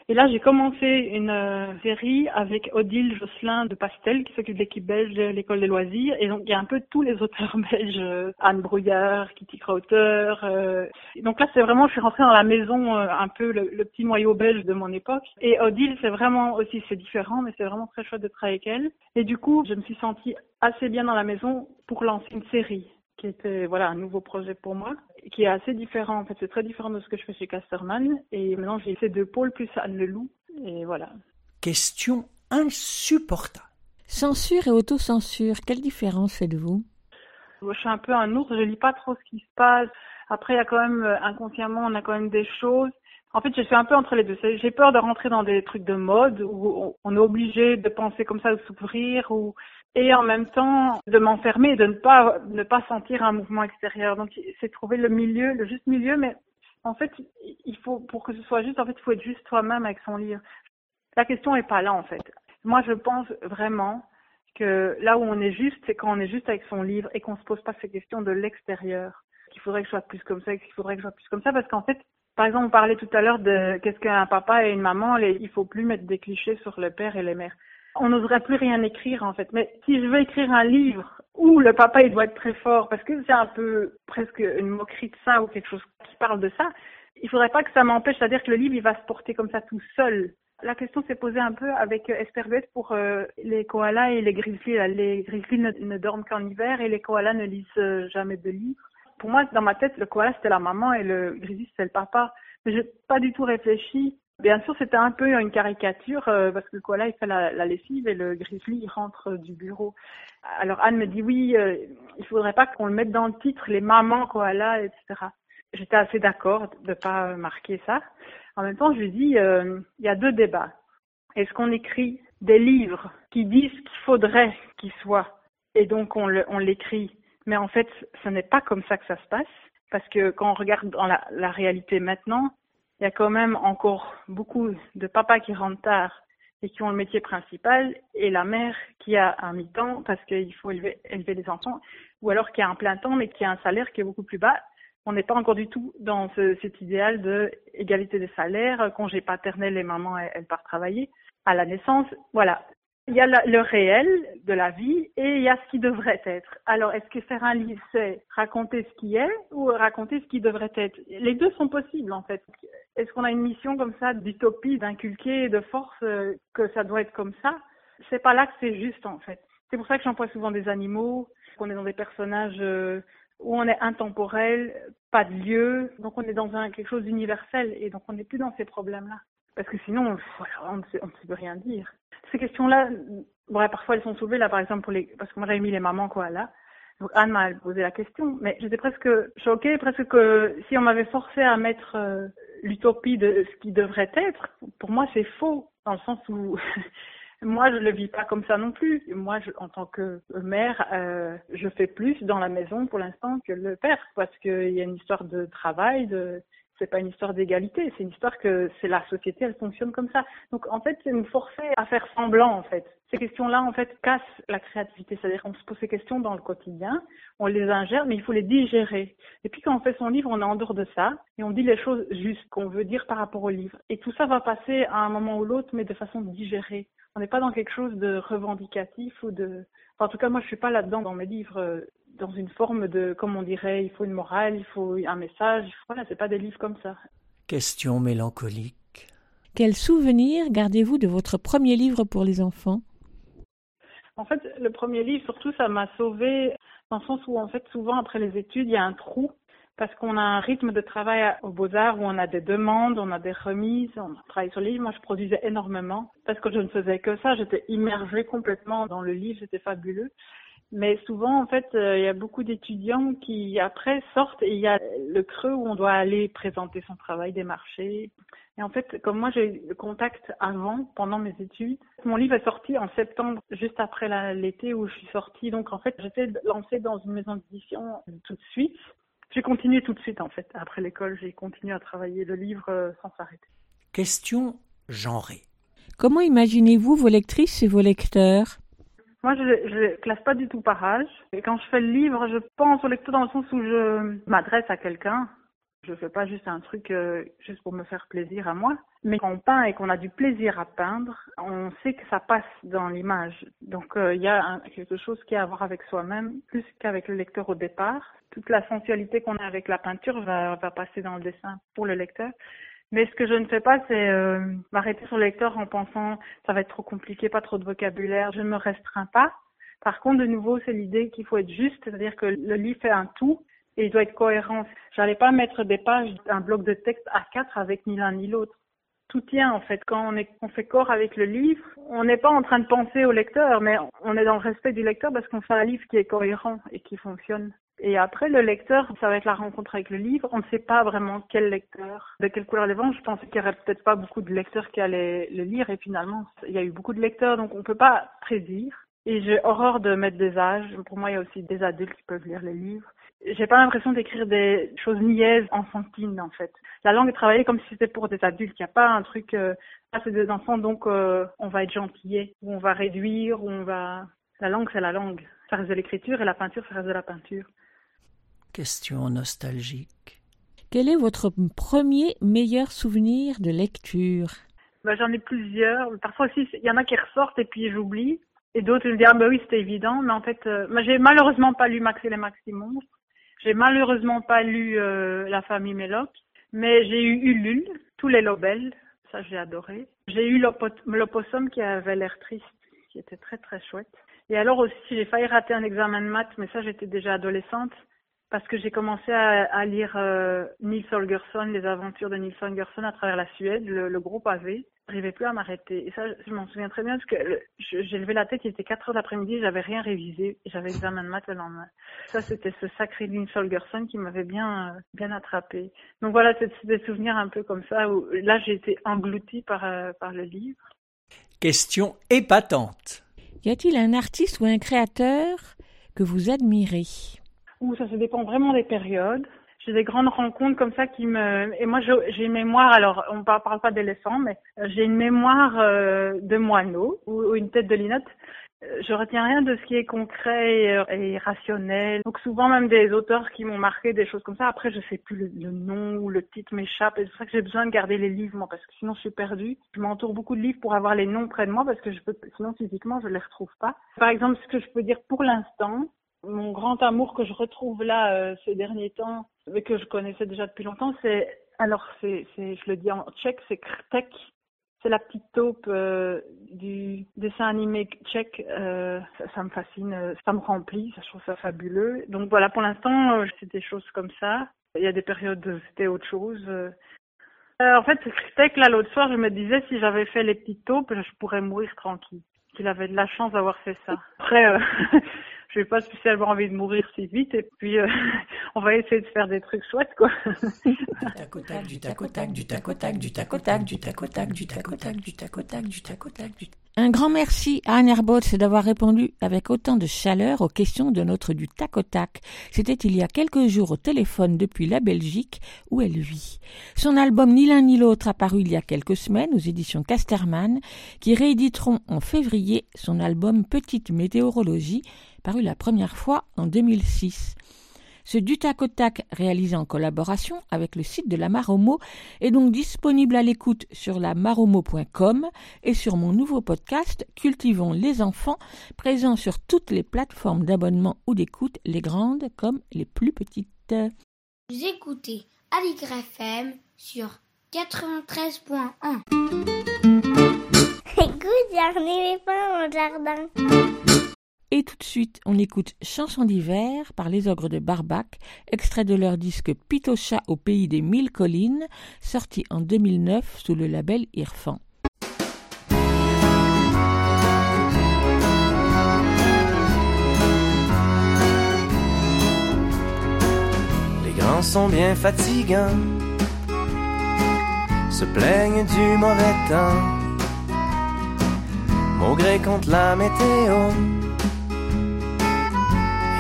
Et là, j'ai commencé une euh, série avec Odile Josselin de Pastel, qui s'occupe de l'équipe belge de l'école des loisirs. Et donc, il y a un peu tous les auteurs <laughs> belges, euh, Anne Brouillard, Kitty Krauter. Euh. Donc là, c'est vraiment, je suis rentrée dans la maison, euh, un peu le, le petit noyau belge de mon époque. Et Odile, c'est vraiment aussi, c'est différent, mais c'est vraiment très chouette de travailler avec elle. Et du coup, je me suis sentie assez bien dans la maison pour lancer une série qui était voilà un nouveau projet pour moi, qui est assez différent. En fait, c'est très différent de ce que je fais chez Casterman. Et maintenant, j'ai ces deux pôles plus Anne Leloup. Et voilà. Question insupportable. Censure et autocensure, quelle différence faites-vous? Je suis un peu un ours, je lis pas trop ce qui se passe. Après, il y a quand même, euh, inconsciemment, on a quand même des choses. En fait, je suis un peu entre les deux. J'ai peur de rentrer dans des trucs de mode où on- on est obligé de penser comme ça, de s'ouvrir, ou et en même temps de m'enfermer et de ne pas ne pas sentir un mouvement extérieur. Donc, c'est trouver le milieu, le juste milieu. Mais en fait, il faut pour que ce soit juste, en fait, il faut être juste soi-même avec son livre. La question est pas là, en fait. Moi, je pense vraiment que là où on est juste, c'est quand on est juste avec son livre et qu'on se pose pas ces questions de l'extérieur. Qu'il faudrait que je sois plus comme ça, qu'il faudrait que je sois plus comme ça, parce qu'en fait, par exemple, on parlait tout à l'heure de qu'est-ce qu'un papa et une maman, les, il faut plus mettre des clichés sur le père et les mères. On n'oserait plus rien écrire, en fait. Mais si je veux écrire un livre où le papa, il doit être très fort, parce que c'est un peu presque une moquerie de ça ou quelque chose qui parle de ça, il faudrait pas que ça m'empêche, c'est-à-dire que le livre, il va se porter comme ça tout seul. La question s'est posée un peu avec euh, Esperbet pour euh, les koalas et les grizzlies. Les grizzlies ne, ne dorment qu'en hiver et les koalas ne lisent euh, jamais de livres. Pour moi, dans ma tête, le koala c'était la maman et le grizzly c'était le papa. Mais j'ai pas du tout réfléchi. Bien sûr, c'était un peu une caricature euh, parce que koala il fait la, la lessive et le grizzly il rentre euh, du bureau. Alors Anne me dit oui, euh, il faudrait pas qu'on le mette dans le titre les mamans koala, etc. J'étais assez d'accord de pas marquer ça. En même temps, je lui dis, euh, il y a deux débats. Est-ce qu'on écrit des livres qui disent qu'il faudrait qu'ils soient et donc on l'écrit, mais en fait, ce n'est pas comme ça que ça se passe parce que quand on regarde dans la, la réalité maintenant, il y a quand même encore beaucoup de papas qui rentrent tard et qui ont le métier principal et la mère qui a un mi-temps parce qu'il faut élever, élever les enfants ou alors qui a un plein temps mais qui a un salaire qui est beaucoup plus bas on n'est pas encore du tout dans ce, cet idéal de égalité des salaires, congé paternel, les mamans elles partent travailler à la naissance. Voilà. Il y a le réel de la vie et il y a ce qui devrait être. Alors, est-ce que faire un livre, c'est raconter ce qui est ou raconter ce qui devrait être? Les deux sont possibles, en fait. Est-ce qu'on a une mission comme ça d'utopie, d'inculquer de force euh, que ça doit être comme ça? C'est pas là que c'est juste, en fait. C'est pour ça que j'emploie souvent des animaux, qu'on est dans des personnages euh, où on est intemporel, pas de lieu, donc on est dans un, quelque chose d'universel et donc on n'est plus dans ces problèmes-là. Parce que sinon, on ne sait, rien dire. Ces questions-là, parfois elles sont soulevées là, par exemple pour les, parce que moi j'avais mis les mamans quoi là. Donc Anne m'a posé la question, mais j'étais presque choquée, presque que si on m'avait forcé à mettre euh, l'utopie de ce qui devrait être, pour moi c'est faux, dans le sens où <laughs> moi, je le vis pas comme ça non plus. Moi, je, en tant que mère, euh, je fais plus dans la maison pour l'instant que le père, parce qu'il y a une histoire de travail, de c'est pas une histoire d'égalité, c'est une histoire que c'est la société, elle fonctionne comme ça. Donc en fait, c'est nous forcer à faire semblant en fait. Ces questions-là en fait cassent la créativité, c'est-à-dire qu'on se pose ces questions dans le quotidien, on les ingère, mais il faut les digérer. Et puis quand on fait son livre, on est en dehors de ça et on dit les choses justes qu'on veut dire par rapport au livre. Et tout ça va passer à un moment ou l'autre, mais de façon digérée. On n'est pas dans quelque chose de revendicatif ou de. En tout cas, moi, je suis pas là-dedans dans mes livres, euh, dans une forme de, comme on dirait, il faut une morale, il faut un message. Voilà, c'est pas des livres comme ça. Question mélancolique. Quel souvenir gardez-vous de votre premier livre pour les enfants? En fait, le premier livre, surtout, ça m'a sauvé dans le sens où, en fait, souvent après les études, il y a un trou parce qu'on a un rythme de travail aux Beaux-Arts où on a des demandes, on a des remises, on travaille sur le livre. Moi, je produisais énormément parce que je ne faisais que ça. J'étais immergée complètement dans le livre, c'était fabuleux. Mais souvent, en fait, euh, il y a beaucoup d'étudiants qui, après, sortent et il y a le creux où on doit aller présenter son travail, des marchés. Et en fait, comme moi, j'ai eu le contact avant, pendant mes études, mon livre est sorti en septembre, juste après l'été où je suis sortie. Donc, en fait, j'étais lancée dans une maison d'édition tout de suite. J'ai continué tout de suite, en fait. Après l'école, j'ai continué à travailler le livre euh, sans s'arrêter. Question genrée. Comment imaginez-vous vos lectrices et vos lecteurs? Moi, je ne classe pas du tout par âge. Et quand je fais le livre, je pense au lecteur dans le sens où je m'adresse à quelqu'un. Je fais pas juste un truc euh, juste pour me faire plaisir à moi. Mais quand on peint et qu'on a du plaisir à peindre, on sait que ça passe dans l'image. Donc euh, il y a quelque chose qui a à voir avec soi-même plus qu'avec le lecteur au départ. Toute la sensualité qu'on a avec la peinture va, va passer dans le dessin pour le lecteur. Mais ce que je ne fais pas, c'est euh, m'arrêter sur le lecteur en pensant ça va être trop compliqué, pas trop de vocabulaire. Je ne me restreins pas. Par contre, de nouveau, c'est l'idée qu'il faut être juste, c'est-à-dire que le livre fait un tout et il doit être cohérent. J'allais pas mettre des pages, un bloc de texte à quatre avec ni l'un ni l'autre. Tout tient en fait. Quand on, est, on fait corps avec le livre, on n'est pas en train de penser au lecteur, mais on est dans le respect du lecteur parce qu'on fait un livre qui est cohérent et qui fonctionne. Et après, le lecteur, ça va être la rencontre avec le livre. On ne sait pas vraiment quel lecteur, de quelle couleur les vents. Je pensais qu'il y aurait peut-être pas beaucoup de lecteurs qui allaient le lire et finalement, il y a eu beaucoup de lecteurs, donc on peut pas prédire. Et j'ai horreur de mettre des âges. Pour moi, il y a aussi des adultes qui peuvent lire les livres. J'ai pas l'impression d'écrire des choses niaises, enfantines, en fait. La langue est travaillée comme si c'était pour des adultes. Il n'y a pas un truc, euh, ah, c'est des enfants, donc euh, on va être gentillet, ou on va réduire, ou on va... La langue, c'est la langue. Ça reste de l'écriture, et la peinture, ça reste de la peinture. Question nostalgique. Quel est votre premier meilleur souvenir de lecture? Ben, J'en ai plusieurs. Parfois aussi, il y en a qui ressortent et puis j'oublie. Et d'autres me disent, ah ben oui, c'était évident. Mais en fait, euh, moi, j'ai malheureusement pas lu Max et les Maximons. J'ai malheureusement pas lu euh, La famille Méloc. Mais j'ai eu Ulule, tous les Lobels. Ça, j'ai adoré. J'ai eu l'opossum qui avait l'air triste, qui était très très chouette. Et alors aussi, j'ai failli rater un examen de maths, mais ça, j'étais déjà adolescente. Parce que j'ai commencé à, à lire euh, Nils Holgersson, les aventures de Nils Holgersson à travers la Suède, le, le gros pavé. J'arrivais plus à m'arrêter. Et ça, je m'en souviens très bien parce que je- j'ai levé la tête, il était 4 heures d'après-midi, j'avais rien révisé j'avais examen de maths le lendemain. Ça, c'était ce sacré Nils Holgersson qui m'avait bien, euh, bien attrapé. Donc voilà, c'est c'est des souvenirs un peu comme ça où là, j'ai été engloutie par, euh, par le livre. Question épatante. Y a-t-il un artiste ou un créateur que vous admirez? Ou ça se dépend vraiment des périodes. J'ai des grandes rencontres comme ça qui me et moi j'ai une mémoire alors on parle, pas d'éléphant mais euh, j'ai une mémoire euh, de moineau ou, une tête de linotte. Euh, Je retiens rien de ce qui est concret et, rationnel. Donc souvent même des auteurs qui m'ont marqué des choses comme ça. Après je sais plus le, le nom ou le titre m'échappe. Et c'est pour ça que j'ai besoin de garder les livres moi parce que sinon je suis perdue. Je m'entoure beaucoup de livres pour avoir les noms près de moi parce que je peux sinon physiquement je les retrouve pas. Par exemple ce que je peux dire pour l'instant mon grand amour que je retrouve là euh, ces derniers temps, mais que je connaissais déjà depuis longtemps, c'est alors c'est je le dis en tchèque, c'est Krtek. C'est la petite taupe euh, du dessin animé tchèque. Euh, ça, me fascine, ça me remplit, ça, je trouve ça fabuleux. Donc voilà, pour l'instant, c'est des choses comme ça. Il y a des périodes où c'était autre chose. en fait, Krtek, là, l'autre soir, je me disais, si j'avais fait les petites taupes, je pourrais mourir tranquille. Qu'il avait de la chance d'avoir fait ça. Après, <laughs> j'ai pas spécialement envie de mourir si vite et puis on va essayer de faire des trucs chouettes quoi. du tac au tac, du tac au tac, du tac au tac, du tac au tac, du tac au tac, du tac au tac, du tac au tac, du tac tac. Un grand merci à Anne Herbotz d'avoir répondu avec autant de chaleur aux questions de notre du tac au tac. C'était il y a quelques jours au téléphone depuis la Belgique où elle vit. Son album Ni l'un ni l'autre apparu il y a quelques semaines aux éditions Casterman qui rééditeront en février son album Petite météorologie paru la première fois en 2006. Ce du tac au tac réalisé en collaboration avec le site de la Maromo est donc disponible à l'écoute sur la maromo.com et sur mon nouveau podcast Cultivons les enfants, présent sur toutes les plateformes d'abonnement ou d'écoute, les grandes comme les plus petites. Vous écoutez Aligre FM sur 93.1. <laughs> Écoute, j'ai un éléphant dans le jardin. Et tout de suite, on écoute Chanson d'hiver par les ogres de Barbac, extrait de leur disque Pitocha au pays des mille collines, sorti en 2009 sous le label Irfan. Les grands sont bien fatigants, se plaignent du mauvais temps, maugré contre la météo,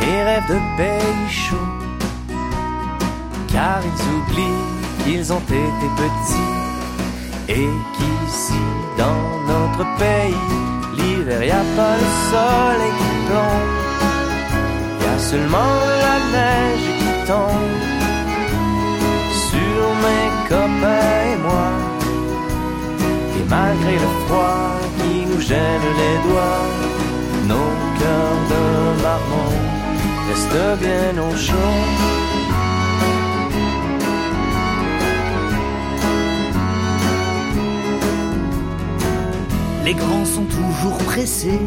et rêvent de pays chaud, car ils oublient qu'ils ont été petits, et qu'ici, dans notre pays, l'hiver y a pas le soleil qui plombe, y a seulement la neige qui tombe sur mes copains et moi. Et malgré le froid qui nous gêne les doigts, nos cœurs de restent bien au chaud. Les grands sont toujours pressés,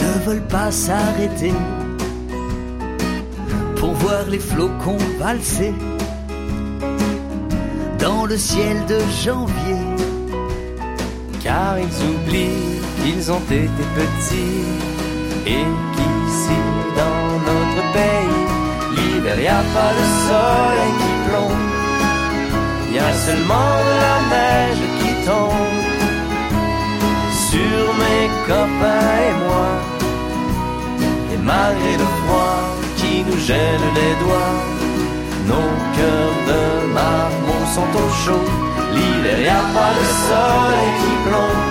ne veulent pas s'arrêter pour voir les flocons valser dans le ciel de janvier. Car ils oublient qu'ils ont été petits et notre pays, l'hiver y a pas le soleil qui plombe, y a seulement de la neige qui tombe. Sur mes copains et moi. Et malgré le froid qui nous gêne les doigts, nos cœurs de marmot sont au chaud. L'hiver y a pas le soleil qui plombe,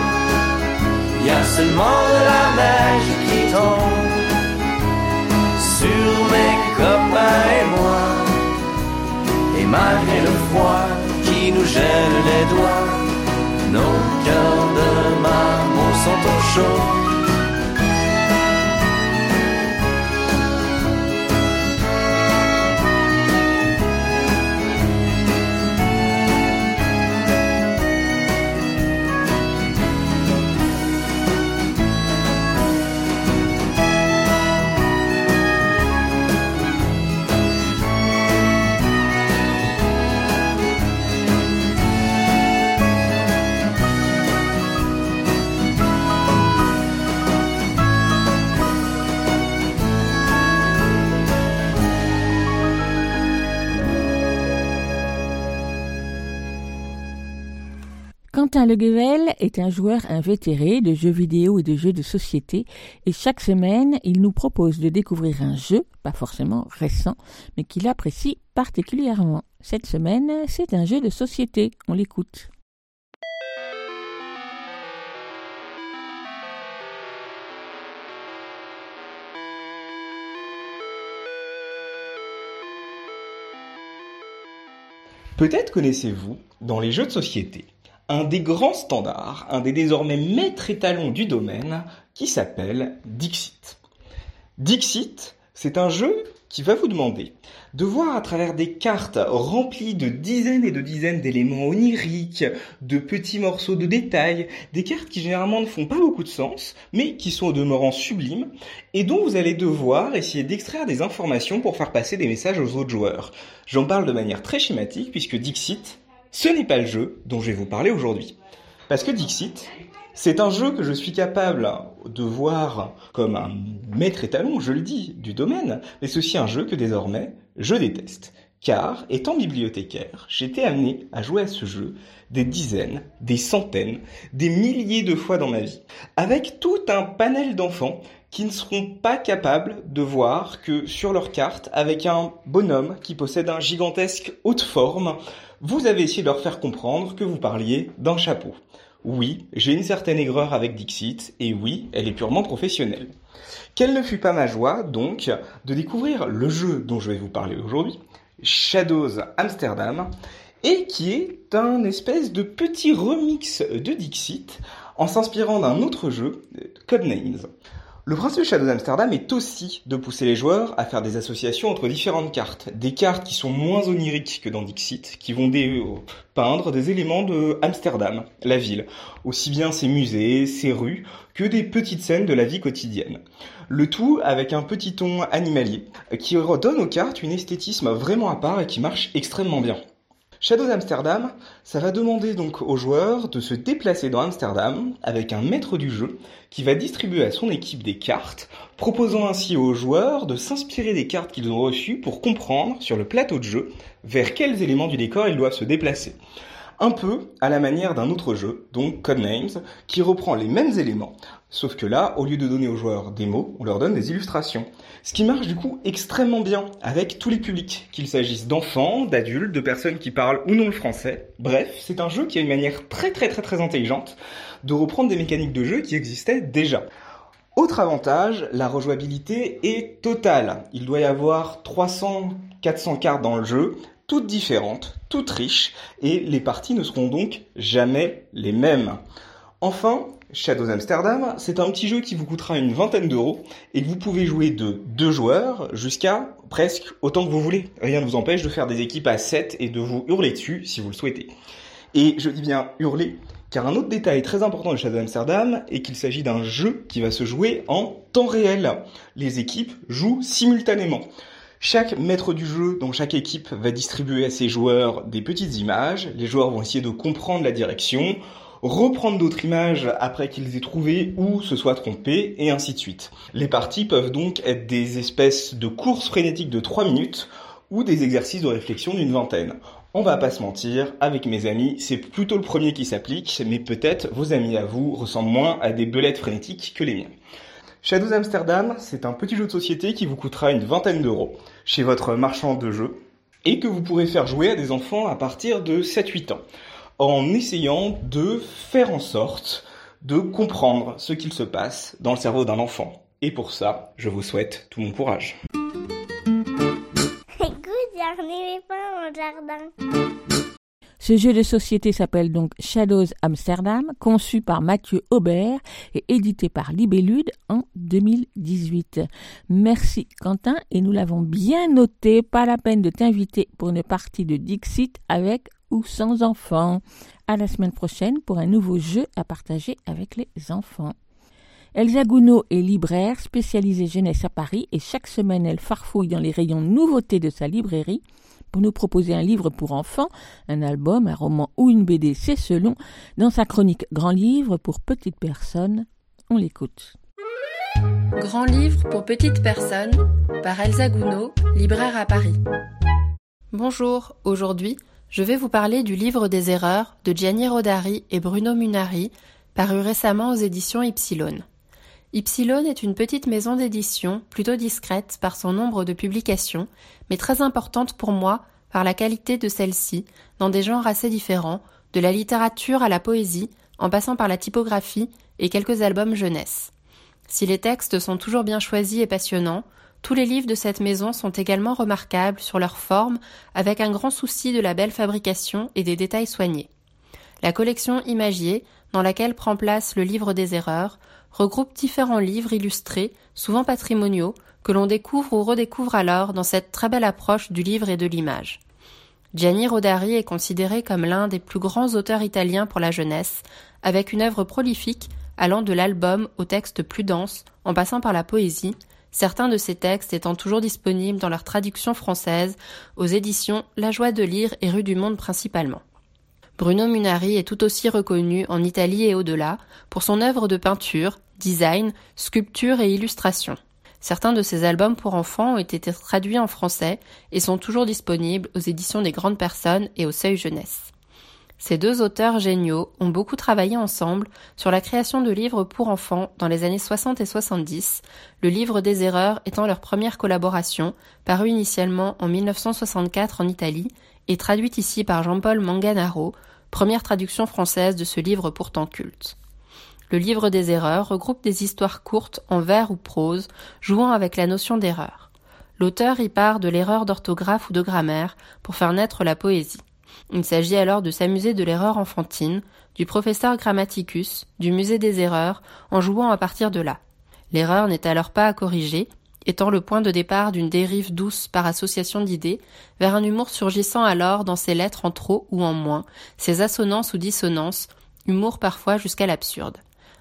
y a seulement de la neige qui tombe sur mes copains et moi. Et malgré le froid qui nous gêne les doigts, nos cœurs de marmot sont au chaud. Quentin Leguevel est un joueur invétéré de jeux vidéo et de jeux de société et chaque semaine, il nous propose de découvrir un jeu, pas forcément récent, mais qu'il apprécie particulièrement. Cette semaine, c'est un jeu de société. On l'écoute. Peut-être connaissez-vous, dans les jeux de société, un des grands standards, un des désormais maîtres étalons du domaine, qui s'appelle Dixit. Dixit, c'est un jeu qui va vous demander de voir à travers des cartes remplies de dizaines et de dizaines d'éléments oniriques, de petits morceaux de détails, des cartes qui généralement ne font pas beaucoup de sens, mais qui sont au demeurant sublimes, et dont vous allez devoir essayer d'extraire des informations pour faire passer des messages aux autres joueurs. J'en parle de manière très schématique, puisque Dixit, ce n'est pas le jeu dont je vais vous parler aujourd'hui. Parce que Dixit, c'est un jeu que je suis capable de voir comme un maître étalon, je le dis, du domaine, mais c'est aussi un jeu que désormais je déteste. Car, étant bibliothécaire, j'étais amené à jouer à ce jeu des dizaines, des centaines, des milliers de fois dans ma vie, avec tout un panel d'enfants qui ne seront pas capables de voir que sur leur carte, avec un bonhomme qui possède un gigantesque haute forme, vous avez essayé de leur faire comprendre que vous parliez d'un chapeau. Oui, j'ai une certaine aigreur avec Dixit, et oui, elle est purement professionnelle. Quelle ne fut pas ma joie, donc, de découvrir le jeu dont je vais vous parler aujourd'hui, Shadows Amsterdam, et qui est un espèce de petit remix de Dixit en s'inspirant d'un autre jeu, Codenames. Le principe de Shadows Amsterdam est aussi de pousser les joueurs à faire des associations entre différentes cartes. Des cartes qui sont moins oniriques que dans Dixit, qui vont des, euh, peindre des éléments de Amsterdam, la ville. Aussi bien ses musées, ses rues, que des petites scènes de la vie quotidienne. Le tout avec un petit ton animalier, qui redonne aux cartes une esthétisme vraiment à part et qui marche extrêmement bien. Shadows Amsterdam, ça va demander donc aux joueurs de se déplacer dans Amsterdam avec un maître du jeu qui va distribuer à son équipe des cartes, proposant ainsi aux joueurs de s'inspirer des cartes qu'ils ont reçues pour comprendre sur le plateau de jeu vers quels éléments du décor ils doivent se déplacer. Un peu à la manière d'un autre jeu, donc Codenames, qui reprend les mêmes éléments, sauf que là, au lieu de donner aux joueurs des mots, on leur donne des illustrations. Ce qui marche du coup extrêmement bien avec tous les publics, qu'il s'agisse d'enfants, d'adultes, de personnes qui parlent ou non le français. Bref, c'est un jeu qui a une manière très très très très intelligente de reprendre des mécaniques de jeu qui existaient déjà. Autre avantage, la rejouabilité est totale. Il doit y avoir 300-400 cartes dans le jeu, toutes différentes, toutes riches, et les parties ne seront donc jamais les mêmes. Enfin, Shadows Amsterdam, c'est un petit jeu qui vous coûtera une vingtaine d'euros et que vous pouvez jouer de deux joueurs jusqu'à presque autant que vous voulez. Rien ne vous empêche de faire des équipes à 7 et de vous hurler dessus si vous le souhaitez. Et je dis bien hurler, car un autre détail très important de Shadow Amsterdam est qu'il s'agit d'un jeu qui va se jouer en temps réel. Les équipes jouent simultanément. Chaque maître du jeu dans chaque équipe va distribuer à ses joueurs des petites images. Les joueurs vont essayer de comprendre la direction, reprendre d'autres images après qu'ils aient trouvé ou se soient trompés, et ainsi de suite. Les parties peuvent donc être des espèces de courses frénétiques de 3 minutes ou des exercices de réflexion d'une vingtaine. On va pas se mentir, avec mes amis, c'est plutôt le premier qui s'applique, mais peut-être vos amis à vous ressemblent moins à des belettes frénétiques que les miens. Shadows Amsterdam, c'est un petit jeu de société qui vous coûtera une vingtaine d'euros chez votre marchand de jeux et que vous pourrez faire jouer à des enfants à partir de 7-8 ans en essayant de faire en sorte de comprendre ce qu'il se passe dans le cerveau d'un enfant. Et pour ça, je vous souhaite tout mon courage. Écoute, les pas au jardin. Ce jeu de société s'appelle donc Shadows Amsterdam, conçu par Mathieu Aubert et édité par Libellude en 2018. Merci Quentin et nous l'avons bien noté, pas la peine de t'inviter pour une partie de Dixit avec ou sans enfants. À la semaine prochaine pour un nouveau jeu à partager avec les enfants. Elsa Gounod est libraire spécialisée jeunesse à Paris et chaque semaine elle farfouille dans les rayons nouveautés de sa librairie pour nous proposer un livre pour enfants, un album, un roman ou une BD, c'est selon, dans sa chronique Grand livre pour petites personnes. On l'écoute. Grand livre pour petites personnes par Elsa Gounod, libraire à Paris. Bonjour, aujourd'hui je vais vous parler du livre des erreurs de Gianni Rodari et Bruno Munari, paru récemment aux éditions Ypsilon. Ypsilon est une petite maison d'édition plutôt discrète par son nombre de publications, mais très importante pour moi par la qualité de celle-ci, dans des genres assez différents, de la littérature à la poésie, en passant par la typographie et quelques albums jeunesse. Si les textes sont toujours bien choisis et passionnants, tous les livres de cette maison sont également remarquables sur leur forme, avec un grand souci de la belle fabrication et des détails soignés. La collection Imagier, dans laquelle prend place le livre des erreurs, regroupe différents livres illustrés, souvent patrimoniaux, que l'on découvre ou redécouvre alors dans cette très belle approche du livre et de l'image. Gianni Rodari est considéré comme l'un des plus grands auteurs italiens pour la jeunesse, avec une œuvre prolifique allant de l'album au texte plus dense, en passant par la poésie, certains de ces textes étant toujours disponibles dans leur traduction française aux éditions La Joie de lire et Rue du Monde principalement. Bruno Munari est tout aussi reconnu en Italie et au-delà pour son œuvre de peinture, design, sculpture et illustration. Certains de ses albums pour enfants ont été traduits en français et sont toujours disponibles aux éditions des grandes personnes et au seuil jeunesse. Ces deux auteurs géniaux ont beaucoup travaillé ensemble sur la création de livres pour enfants dans les années 60 et 70, le livre des erreurs étant leur première collaboration, parue initialement en 1964 en Italie et traduite ici par Jean-Paul Manganaro, première traduction française de ce livre pourtant culte. Le livre des erreurs regroupe des histoires courtes en vers ou prose, jouant avec la notion d'erreur. L'auteur y part de l'erreur d'orthographe ou de grammaire pour faire naître la poésie. Il s'agit alors de s'amuser de l'erreur enfantine, du professeur Grammaticus, du musée des erreurs, en jouant à partir de là. L'erreur n'est alors pas à corriger, étant le point de départ d'une dérive douce par association d'idées, vers un humour surgissant alors dans ses lettres en trop ou en moins, ses assonances ou dissonances, humour parfois jusqu'à l'absurde.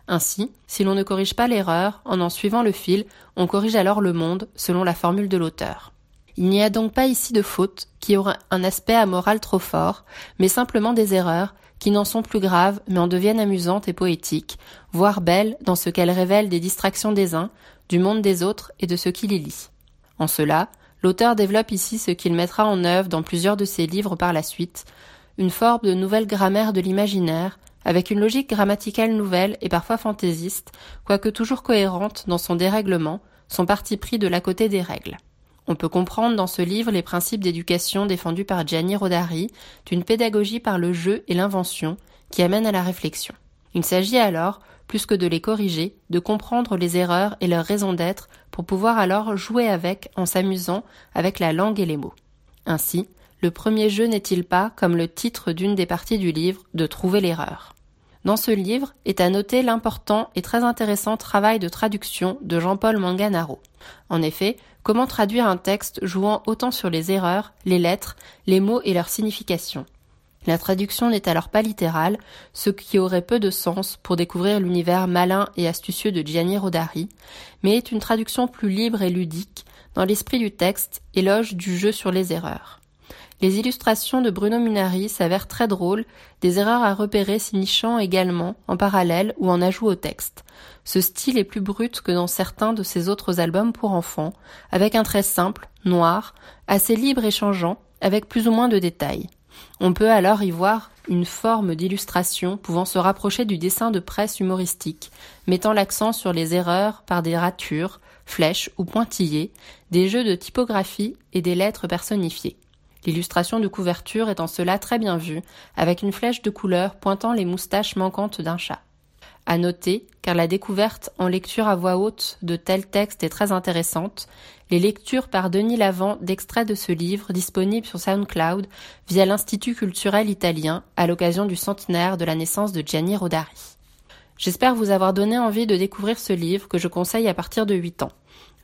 Ainsi, si l'on ne corrige pas l'erreur, en en suivant le fil, on corrige alors le monde, selon la formule de l'auteur. Il n'y a donc pas ici de fautes qui auraient un aspect amoral trop fort, mais simplement des erreurs qui n'en sont plus graves mais en deviennent amusantes et poétiques, voire belles dans ce qu'elles révèlent des distractions des uns, du monde des autres et de ceux qui les lit. En cela, l'auteur développe ici ce qu'il mettra en œuvre dans plusieurs de ses livres par la suite, une forme de nouvelle grammaire de l'imaginaire, avec une logique grammaticale nouvelle et parfois fantaisiste, quoique toujours cohérente dans son dérèglement, son parti pris de la côté des règles. On peut comprendre dans ce livre les principes d'éducation défendus par Gianni Rodari, d'une pédagogie par le jeu et l'invention qui amène à la réflexion. Il s'agit alors, plus que de les corriger, de comprendre les erreurs et leurs raisons d'être pour pouvoir alors jouer avec en s'amusant avec la langue et les mots. Ainsi, le premier jeu n'est-il pas, comme le titre d'une des parties du livre, de trouver l'erreur? Dans ce livre est à noter l'important et très intéressant travail de traduction de Jean-Paul Manganaro. En effet, comment traduire un texte jouant autant sur les erreurs, les lettres, les mots et leur signification? La traduction n'est alors pas littérale, ce qui aurait peu de sens pour découvrir l'univers malin et astucieux de Gianni Rodari, mais est une traduction plus libre et ludique, dans l'esprit du texte, éloge du jeu sur les erreurs. Les illustrations de Bruno Munari s'avèrent très drôles, des erreurs à repérer s'y nichant également, en parallèle ou en ajout au texte. Ce style est plus brut que dans certains de ses autres albums pour enfants, avec un trait simple, noir, assez libre et changeant, avec plus ou moins de détails. On peut alors y voir une forme d'illustration pouvant se rapprocher du dessin de presse humoristique, mettant l'accent sur les erreurs par des ratures, flèches ou pointillés, des jeux de typographie et des lettres personnifiées. L'illustration de couverture est en cela très bien vue, avec une flèche de couleur pointant les moustaches manquantes d'un chat. À noter, car la découverte en lecture à voix haute de tels textes est très intéressante, les lectures par Denis Lavant d'extraits de ce livre disponibles sur SoundCloud via l'Institut culturel italien à l'occasion du centenaire de la naissance de Gianni Rodari. J'espère vous avoir donné envie de découvrir ce livre que je conseille à partir de 8 ans.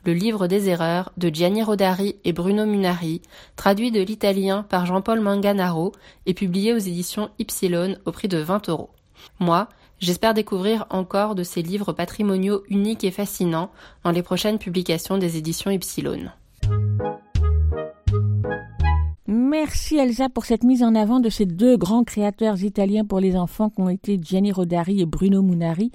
Le livre des erreurs de Gianni Rodari et Bruno Munari, traduit de l'italien par Jean-Paul Manganaro et publié aux éditions Ypsilon au prix de 20 euros. Moi, j'espère découvrir encore de ces livres patrimoniaux uniques et fascinants dans les prochaines publications des éditions Ypsilon. Merci Elsa pour cette mise en avant de ces deux grands créateurs italiens pour les enfants qu'ont été Gianni Rodari et Bruno Munari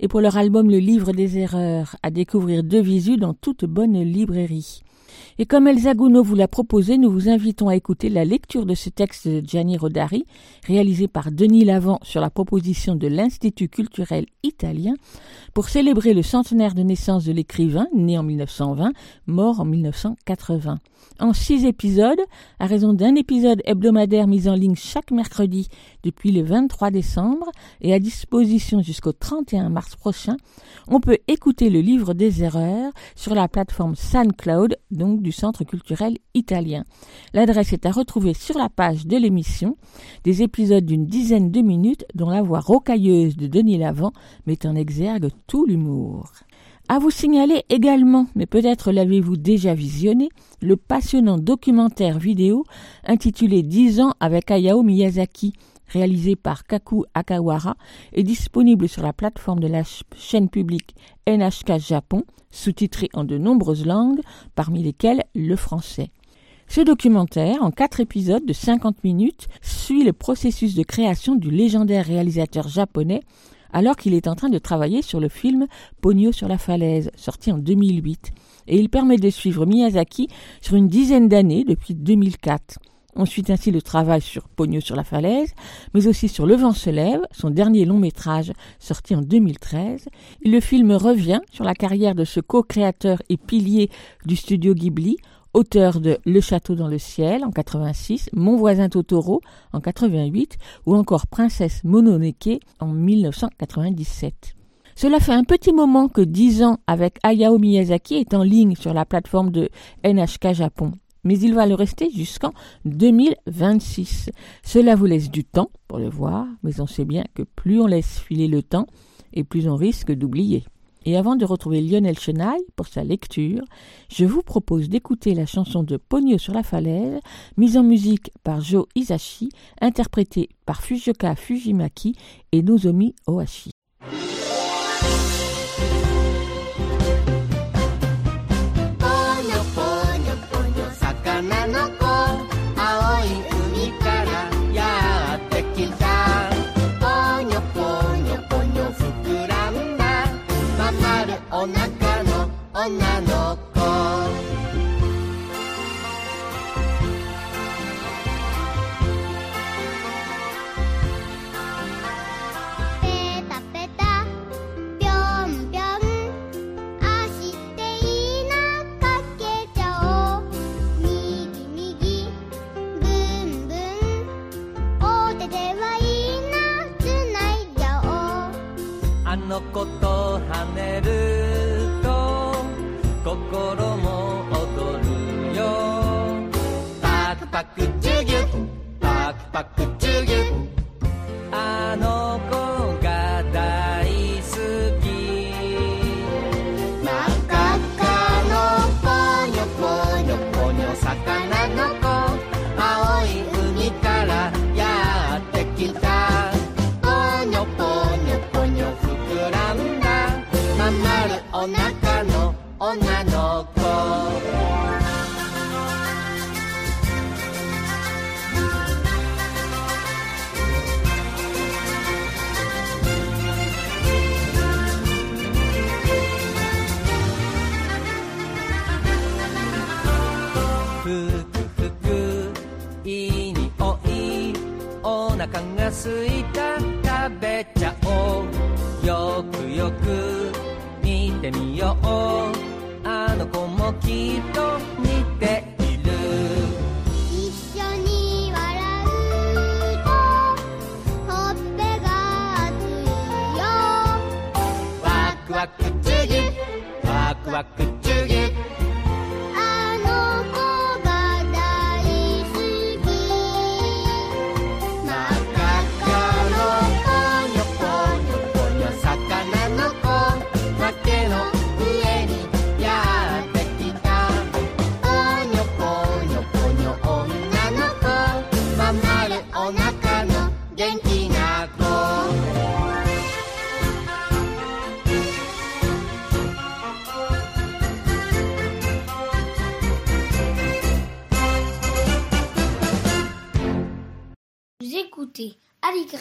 et pour leur album Le Livre des Erreurs, à découvrir de visu dans toute bonne librairie. Et comme Elsa Gounod vous l'a proposé, nous vous invitons à écouter la lecture de ce texte de Gianni Rodari, réalisé par Denis Lavant sur la proposition de l'Institut culturel italien, pour célébrer le centenaire de naissance de l'écrivain, né en 1920, mort en 1980 en six épisodes, à raison d'un épisode hebdomadaire mis en ligne chaque mercredi depuis le 23 décembre et à disposition jusqu'au 31 mars prochain, on peut écouter le livre des erreurs sur la plateforme SoundCloud, donc du Centre culturel italien. L'adresse est à retrouver sur la page de l'émission, des épisodes d'une dizaine de minutes dont la voix rocailleuse de Denis Lavant met en exergue tout l'humour. À vous signaler également, mais peut-être l'avez-vous déjà visionné, le passionnant documentaire vidéo intitulé 10 ans avec Hayao Miyazaki, réalisé par Kaku Akawara, est disponible sur la plateforme de la chaîne publique NHK Japon, sous-titré en de nombreuses langues, parmi lesquelles le français. Ce documentaire, en quatre épisodes de 50 minutes, suit le processus de création du légendaire réalisateur japonais alors qu'il est en train de travailler sur le film Pogno sur la falaise, sorti en 2008. Et il permet de suivre Miyazaki sur une dizaine d'années depuis 2004. On suit ainsi le travail sur Pogno sur la falaise, mais aussi sur Le vent se lève, son dernier long métrage sorti en 2013. Le film revient sur la carrière de ce co-créateur et pilier du studio Ghibli auteur de Le château dans le ciel en 86, Mon voisin Totoro en 88 ou encore Princesse Mononoke en 1997. Cela fait un petit moment que 10 ans avec Hayao Miyazaki est en ligne sur la plateforme de NHK Japon. Mais il va le rester jusqu'en 2026. Cela vous laisse du temps pour le voir, mais on sait bien que plus on laisse filer le temps, et plus on risque d'oublier. Et avant de retrouver Lionel Chenaille pour sa lecture, je vous propose d'écouter la chanson de Pogno sur la falaise, mise en musique par Joe Isashi, interprétée par Fujioka Fujimaki et Nozomi Ohashi. のこと跳ねると心も踊るよ。パクパクチュギュパクパクチュギュあのついた食べちゃおう。よくよく見てみよう。あの子もきっと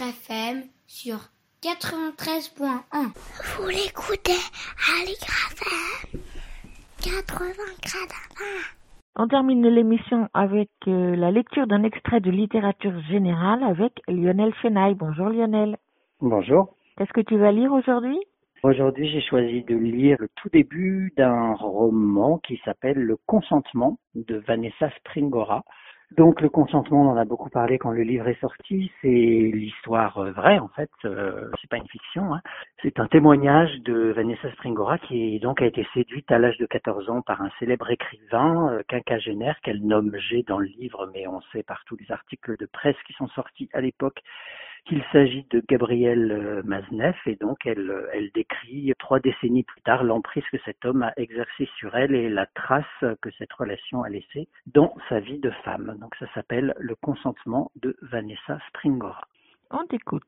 FM sur 93.1. Vous l'écoutez à FM 80 On termine l'émission avec euh, la lecture d'un extrait de littérature générale avec Lionel Chenaille. Bonjour Lionel. Bonjour. Qu'est-ce que tu vas lire aujourd'hui? Aujourd'hui, j'ai choisi de lire le tout début d'un roman qui s'appelle Le consentement de Vanessa Springora. Donc le consentement, on en a beaucoup parlé quand le livre est sorti. C'est l'histoire euh, vraie en fait. Euh, c'est pas une fiction. Hein. C'est un témoignage de Vanessa Springora qui donc a été séduite à l'âge de 14 ans par un célèbre écrivain euh, quinquagénaire qu'elle nomme G dans le livre, mais on sait par tous les articles de presse qui sont sortis à l'époque qu'il s'agit de Gabriel euh, Maznev et donc elle, euh, elle décrit trois décennies plus tard l'emprise que cet homme a exercée sur elle et la trace que cette relation a laissée dans sa vie de femme. Donc ça s'appelle Le consentement de Vanessa Springora. On t'écoute.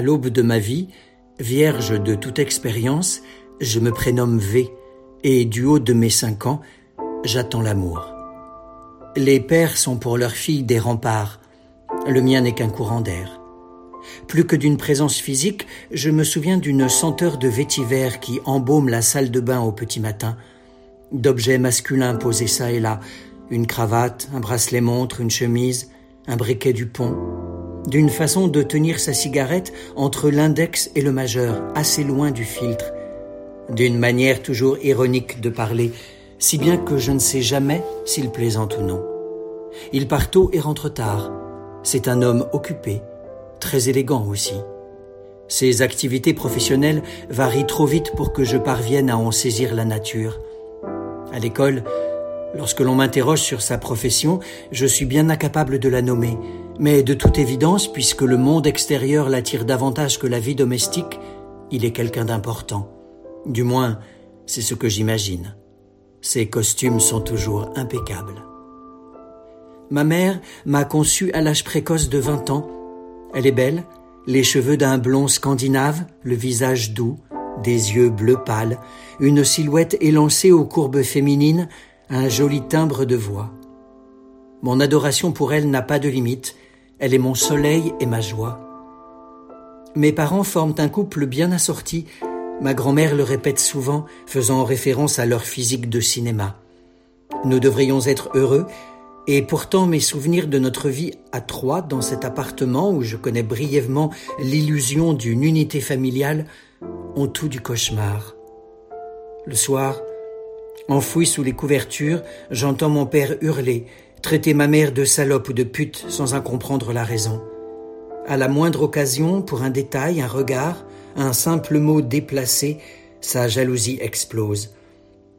À l'aube de ma vie, vierge de toute expérience, je me prénomme V, et du haut de mes cinq ans, j'attends l'amour. Les pères sont pour leurs filles des remparts, le mien n'est qu'un courant d'air. Plus que d'une présence physique, je me souviens d'une senteur de vétiver qui embaume la salle de bain au petit matin, d'objets masculins posés çà et là, une cravate, un bracelet montre, une chemise, un briquet du pont, d'une façon de tenir sa cigarette entre l'index et le majeur, assez loin du filtre, d'une manière toujours ironique de parler, si bien que je ne sais jamais s'il plaisante ou non. Il part tôt et rentre tard. C'est un homme occupé, très élégant aussi. Ses activités professionnelles varient trop vite pour que je parvienne à en saisir la nature. À l'école, lorsque l'on m'interroge sur sa profession, je suis bien incapable de la nommer, mais de toute évidence, puisque le monde extérieur l'attire davantage que la vie domestique, il est quelqu'un d'important. Du moins, c'est ce que j'imagine. Ses costumes sont toujours impeccables. Ma mère m'a conçu à l'âge précoce de 20 ans. Elle est belle, les cheveux d'un blond scandinave, le visage doux, des yeux bleu pâle, une silhouette élancée aux courbes féminines, un joli timbre de voix. Mon adoration pour elle n'a pas de limite, elle est mon soleil et ma joie. Mes parents forment un couple bien assorti, ma grand-mère le répète souvent, faisant référence à leur physique de cinéma. Nous devrions être heureux, et pourtant mes souvenirs de notre vie à trois dans cet appartement où je connais brièvement l'illusion d'une unité familiale ont tout du cauchemar. Le soir, enfoui sous les couvertures, j'entends mon père hurler, traiter ma mère de salope ou de pute sans en comprendre la raison. À la moindre occasion, pour un détail, un regard, un simple mot déplacé, sa jalousie explose.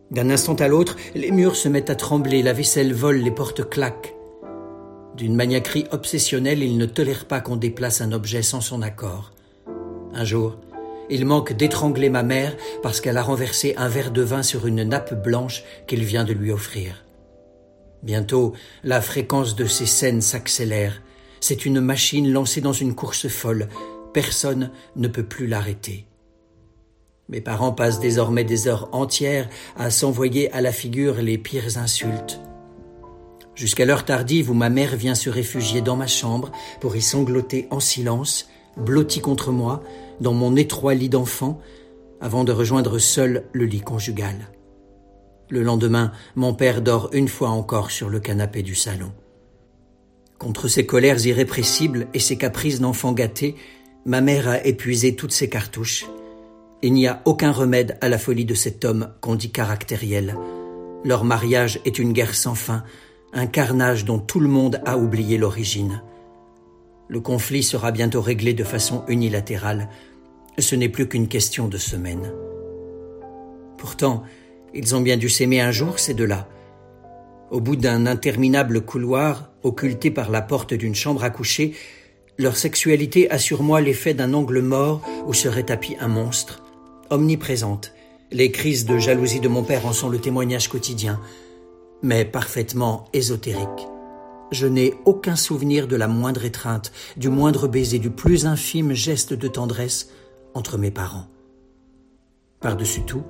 D'un instant à l'autre, les murs se mettent à trembler, la vaisselle vole, les portes claquent. D'une maniaquerie obsessionnelle, il ne tolère pas qu'on déplace un objet sans son accord. Un jour, il manque d'étrangler ma mère parce qu'elle a renversé un verre de vin sur une nappe blanche qu'il vient de lui offrir. Bientôt, la fréquence de ces scènes s'accélère. C'est une machine lancée dans une course folle. Personne ne peut plus l'arrêter. Mes parents passent désormais des heures entières à s'envoyer à la figure les pires insultes. Jusqu'à l'heure tardive où ma mère vient se réfugier dans ma chambre pour y sangloter en silence, blottie contre moi, dans mon étroit lit d'enfant, avant de rejoindre seul le lit conjugal. Le lendemain, mon père dort une fois encore sur le canapé du salon. Contre ses colères irrépressibles et ses caprices d'enfant gâté, ma mère a épuisé toutes ses cartouches. Il n'y a aucun remède à la folie de cet homme qu'on dit caractériel. Leur mariage est une guerre sans fin, un carnage dont tout le monde a oublié l'origine. Le conflit sera bientôt réglé de façon unilatérale. Ce n'est plus qu'une question de semaines. Pourtant, ils ont bien dû s'aimer un jour, ces deux-là. Au bout d'un interminable couloir, occulté par la porte d'une chambre à coucher, leur sexualité a sur moi l'effet d'un angle mort où serait tapi un monstre, omniprésente. Les crises de jalousie de mon père en sont le témoignage quotidien, mais parfaitement ésotérique. Je n'ai aucun souvenir de la moindre étreinte, du moindre baiser, du plus infime geste de tendresse entre mes parents. Par-dessus tout,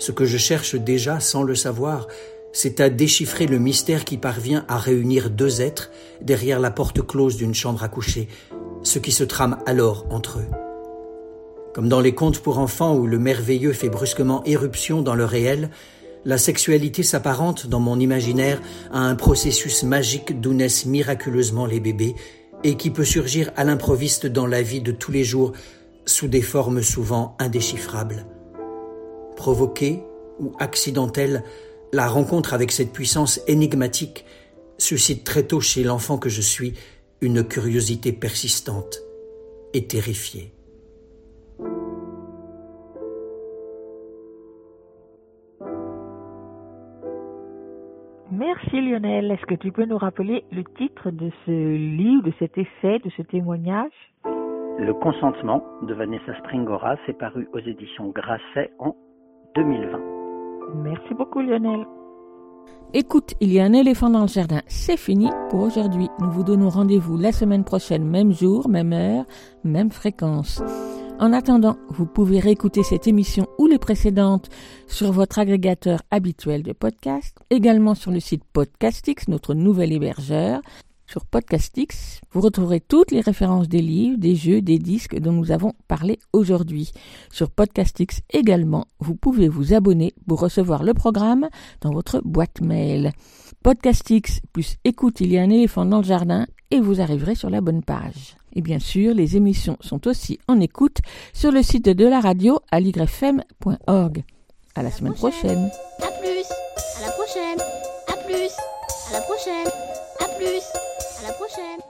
ce que je cherche déjà sans le savoir, c'est à déchiffrer le mystère qui parvient à réunir deux êtres derrière la porte close d'une chambre à coucher, ce qui se trame alors entre eux. Comme dans les contes pour enfants où le merveilleux fait brusquement éruption dans le réel, la sexualité s'apparente dans mon imaginaire à un processus magique d'où naissent miraculeusement les bébés et qui peut surgir à l'improviste dans la vie de tous les jours sous des formes souvent indéchiffrables provoquée ou accidentelle, la rencontre avec cette puissance énigmatique suscite très tôt chez l'enfant que je suis une curiosité persistante et terrifiée. Merci Lionel. Est-ce que tu peux nous rappeler le titre de ce livre, de cet essai, de ce témoignage? Le consentement de Vanessa Springora s'est paru aux éditions Grasset en 2020. Merci beaucoup Lionel. Écoute, il y a un éléphant dans le jardin. C'est fini pour aujourd'hui. Nous vous donnons rendez-vous la semaine prochaine, même jour, même heure, même fréquence. En attendant, vous pouvez réécouter cette émission ou les précédentes sur votre agrégateur habituel de podcast, également sur le site Podcastix, notre nouvel hébergeur, sur Podcastix, vous retrouverez toutes les références des livres, des jeux, des disques dont nous avons parlé aujourd'hui. Sur Podcastix également, vous pouvez vous abonner pour recevoir le programme dans votre boîte mail. Podcastix plus écoute, il y a un éléphant dans le jardin et vous arriverez sur la bonne page. Et bien sûr, les émissions sont aussi en écoute sur le site de la radio à ligrefm.org. À la semaine prochaine. À plus. À la prochaine. À plus. À la prochaine. À plus. À la prochaine.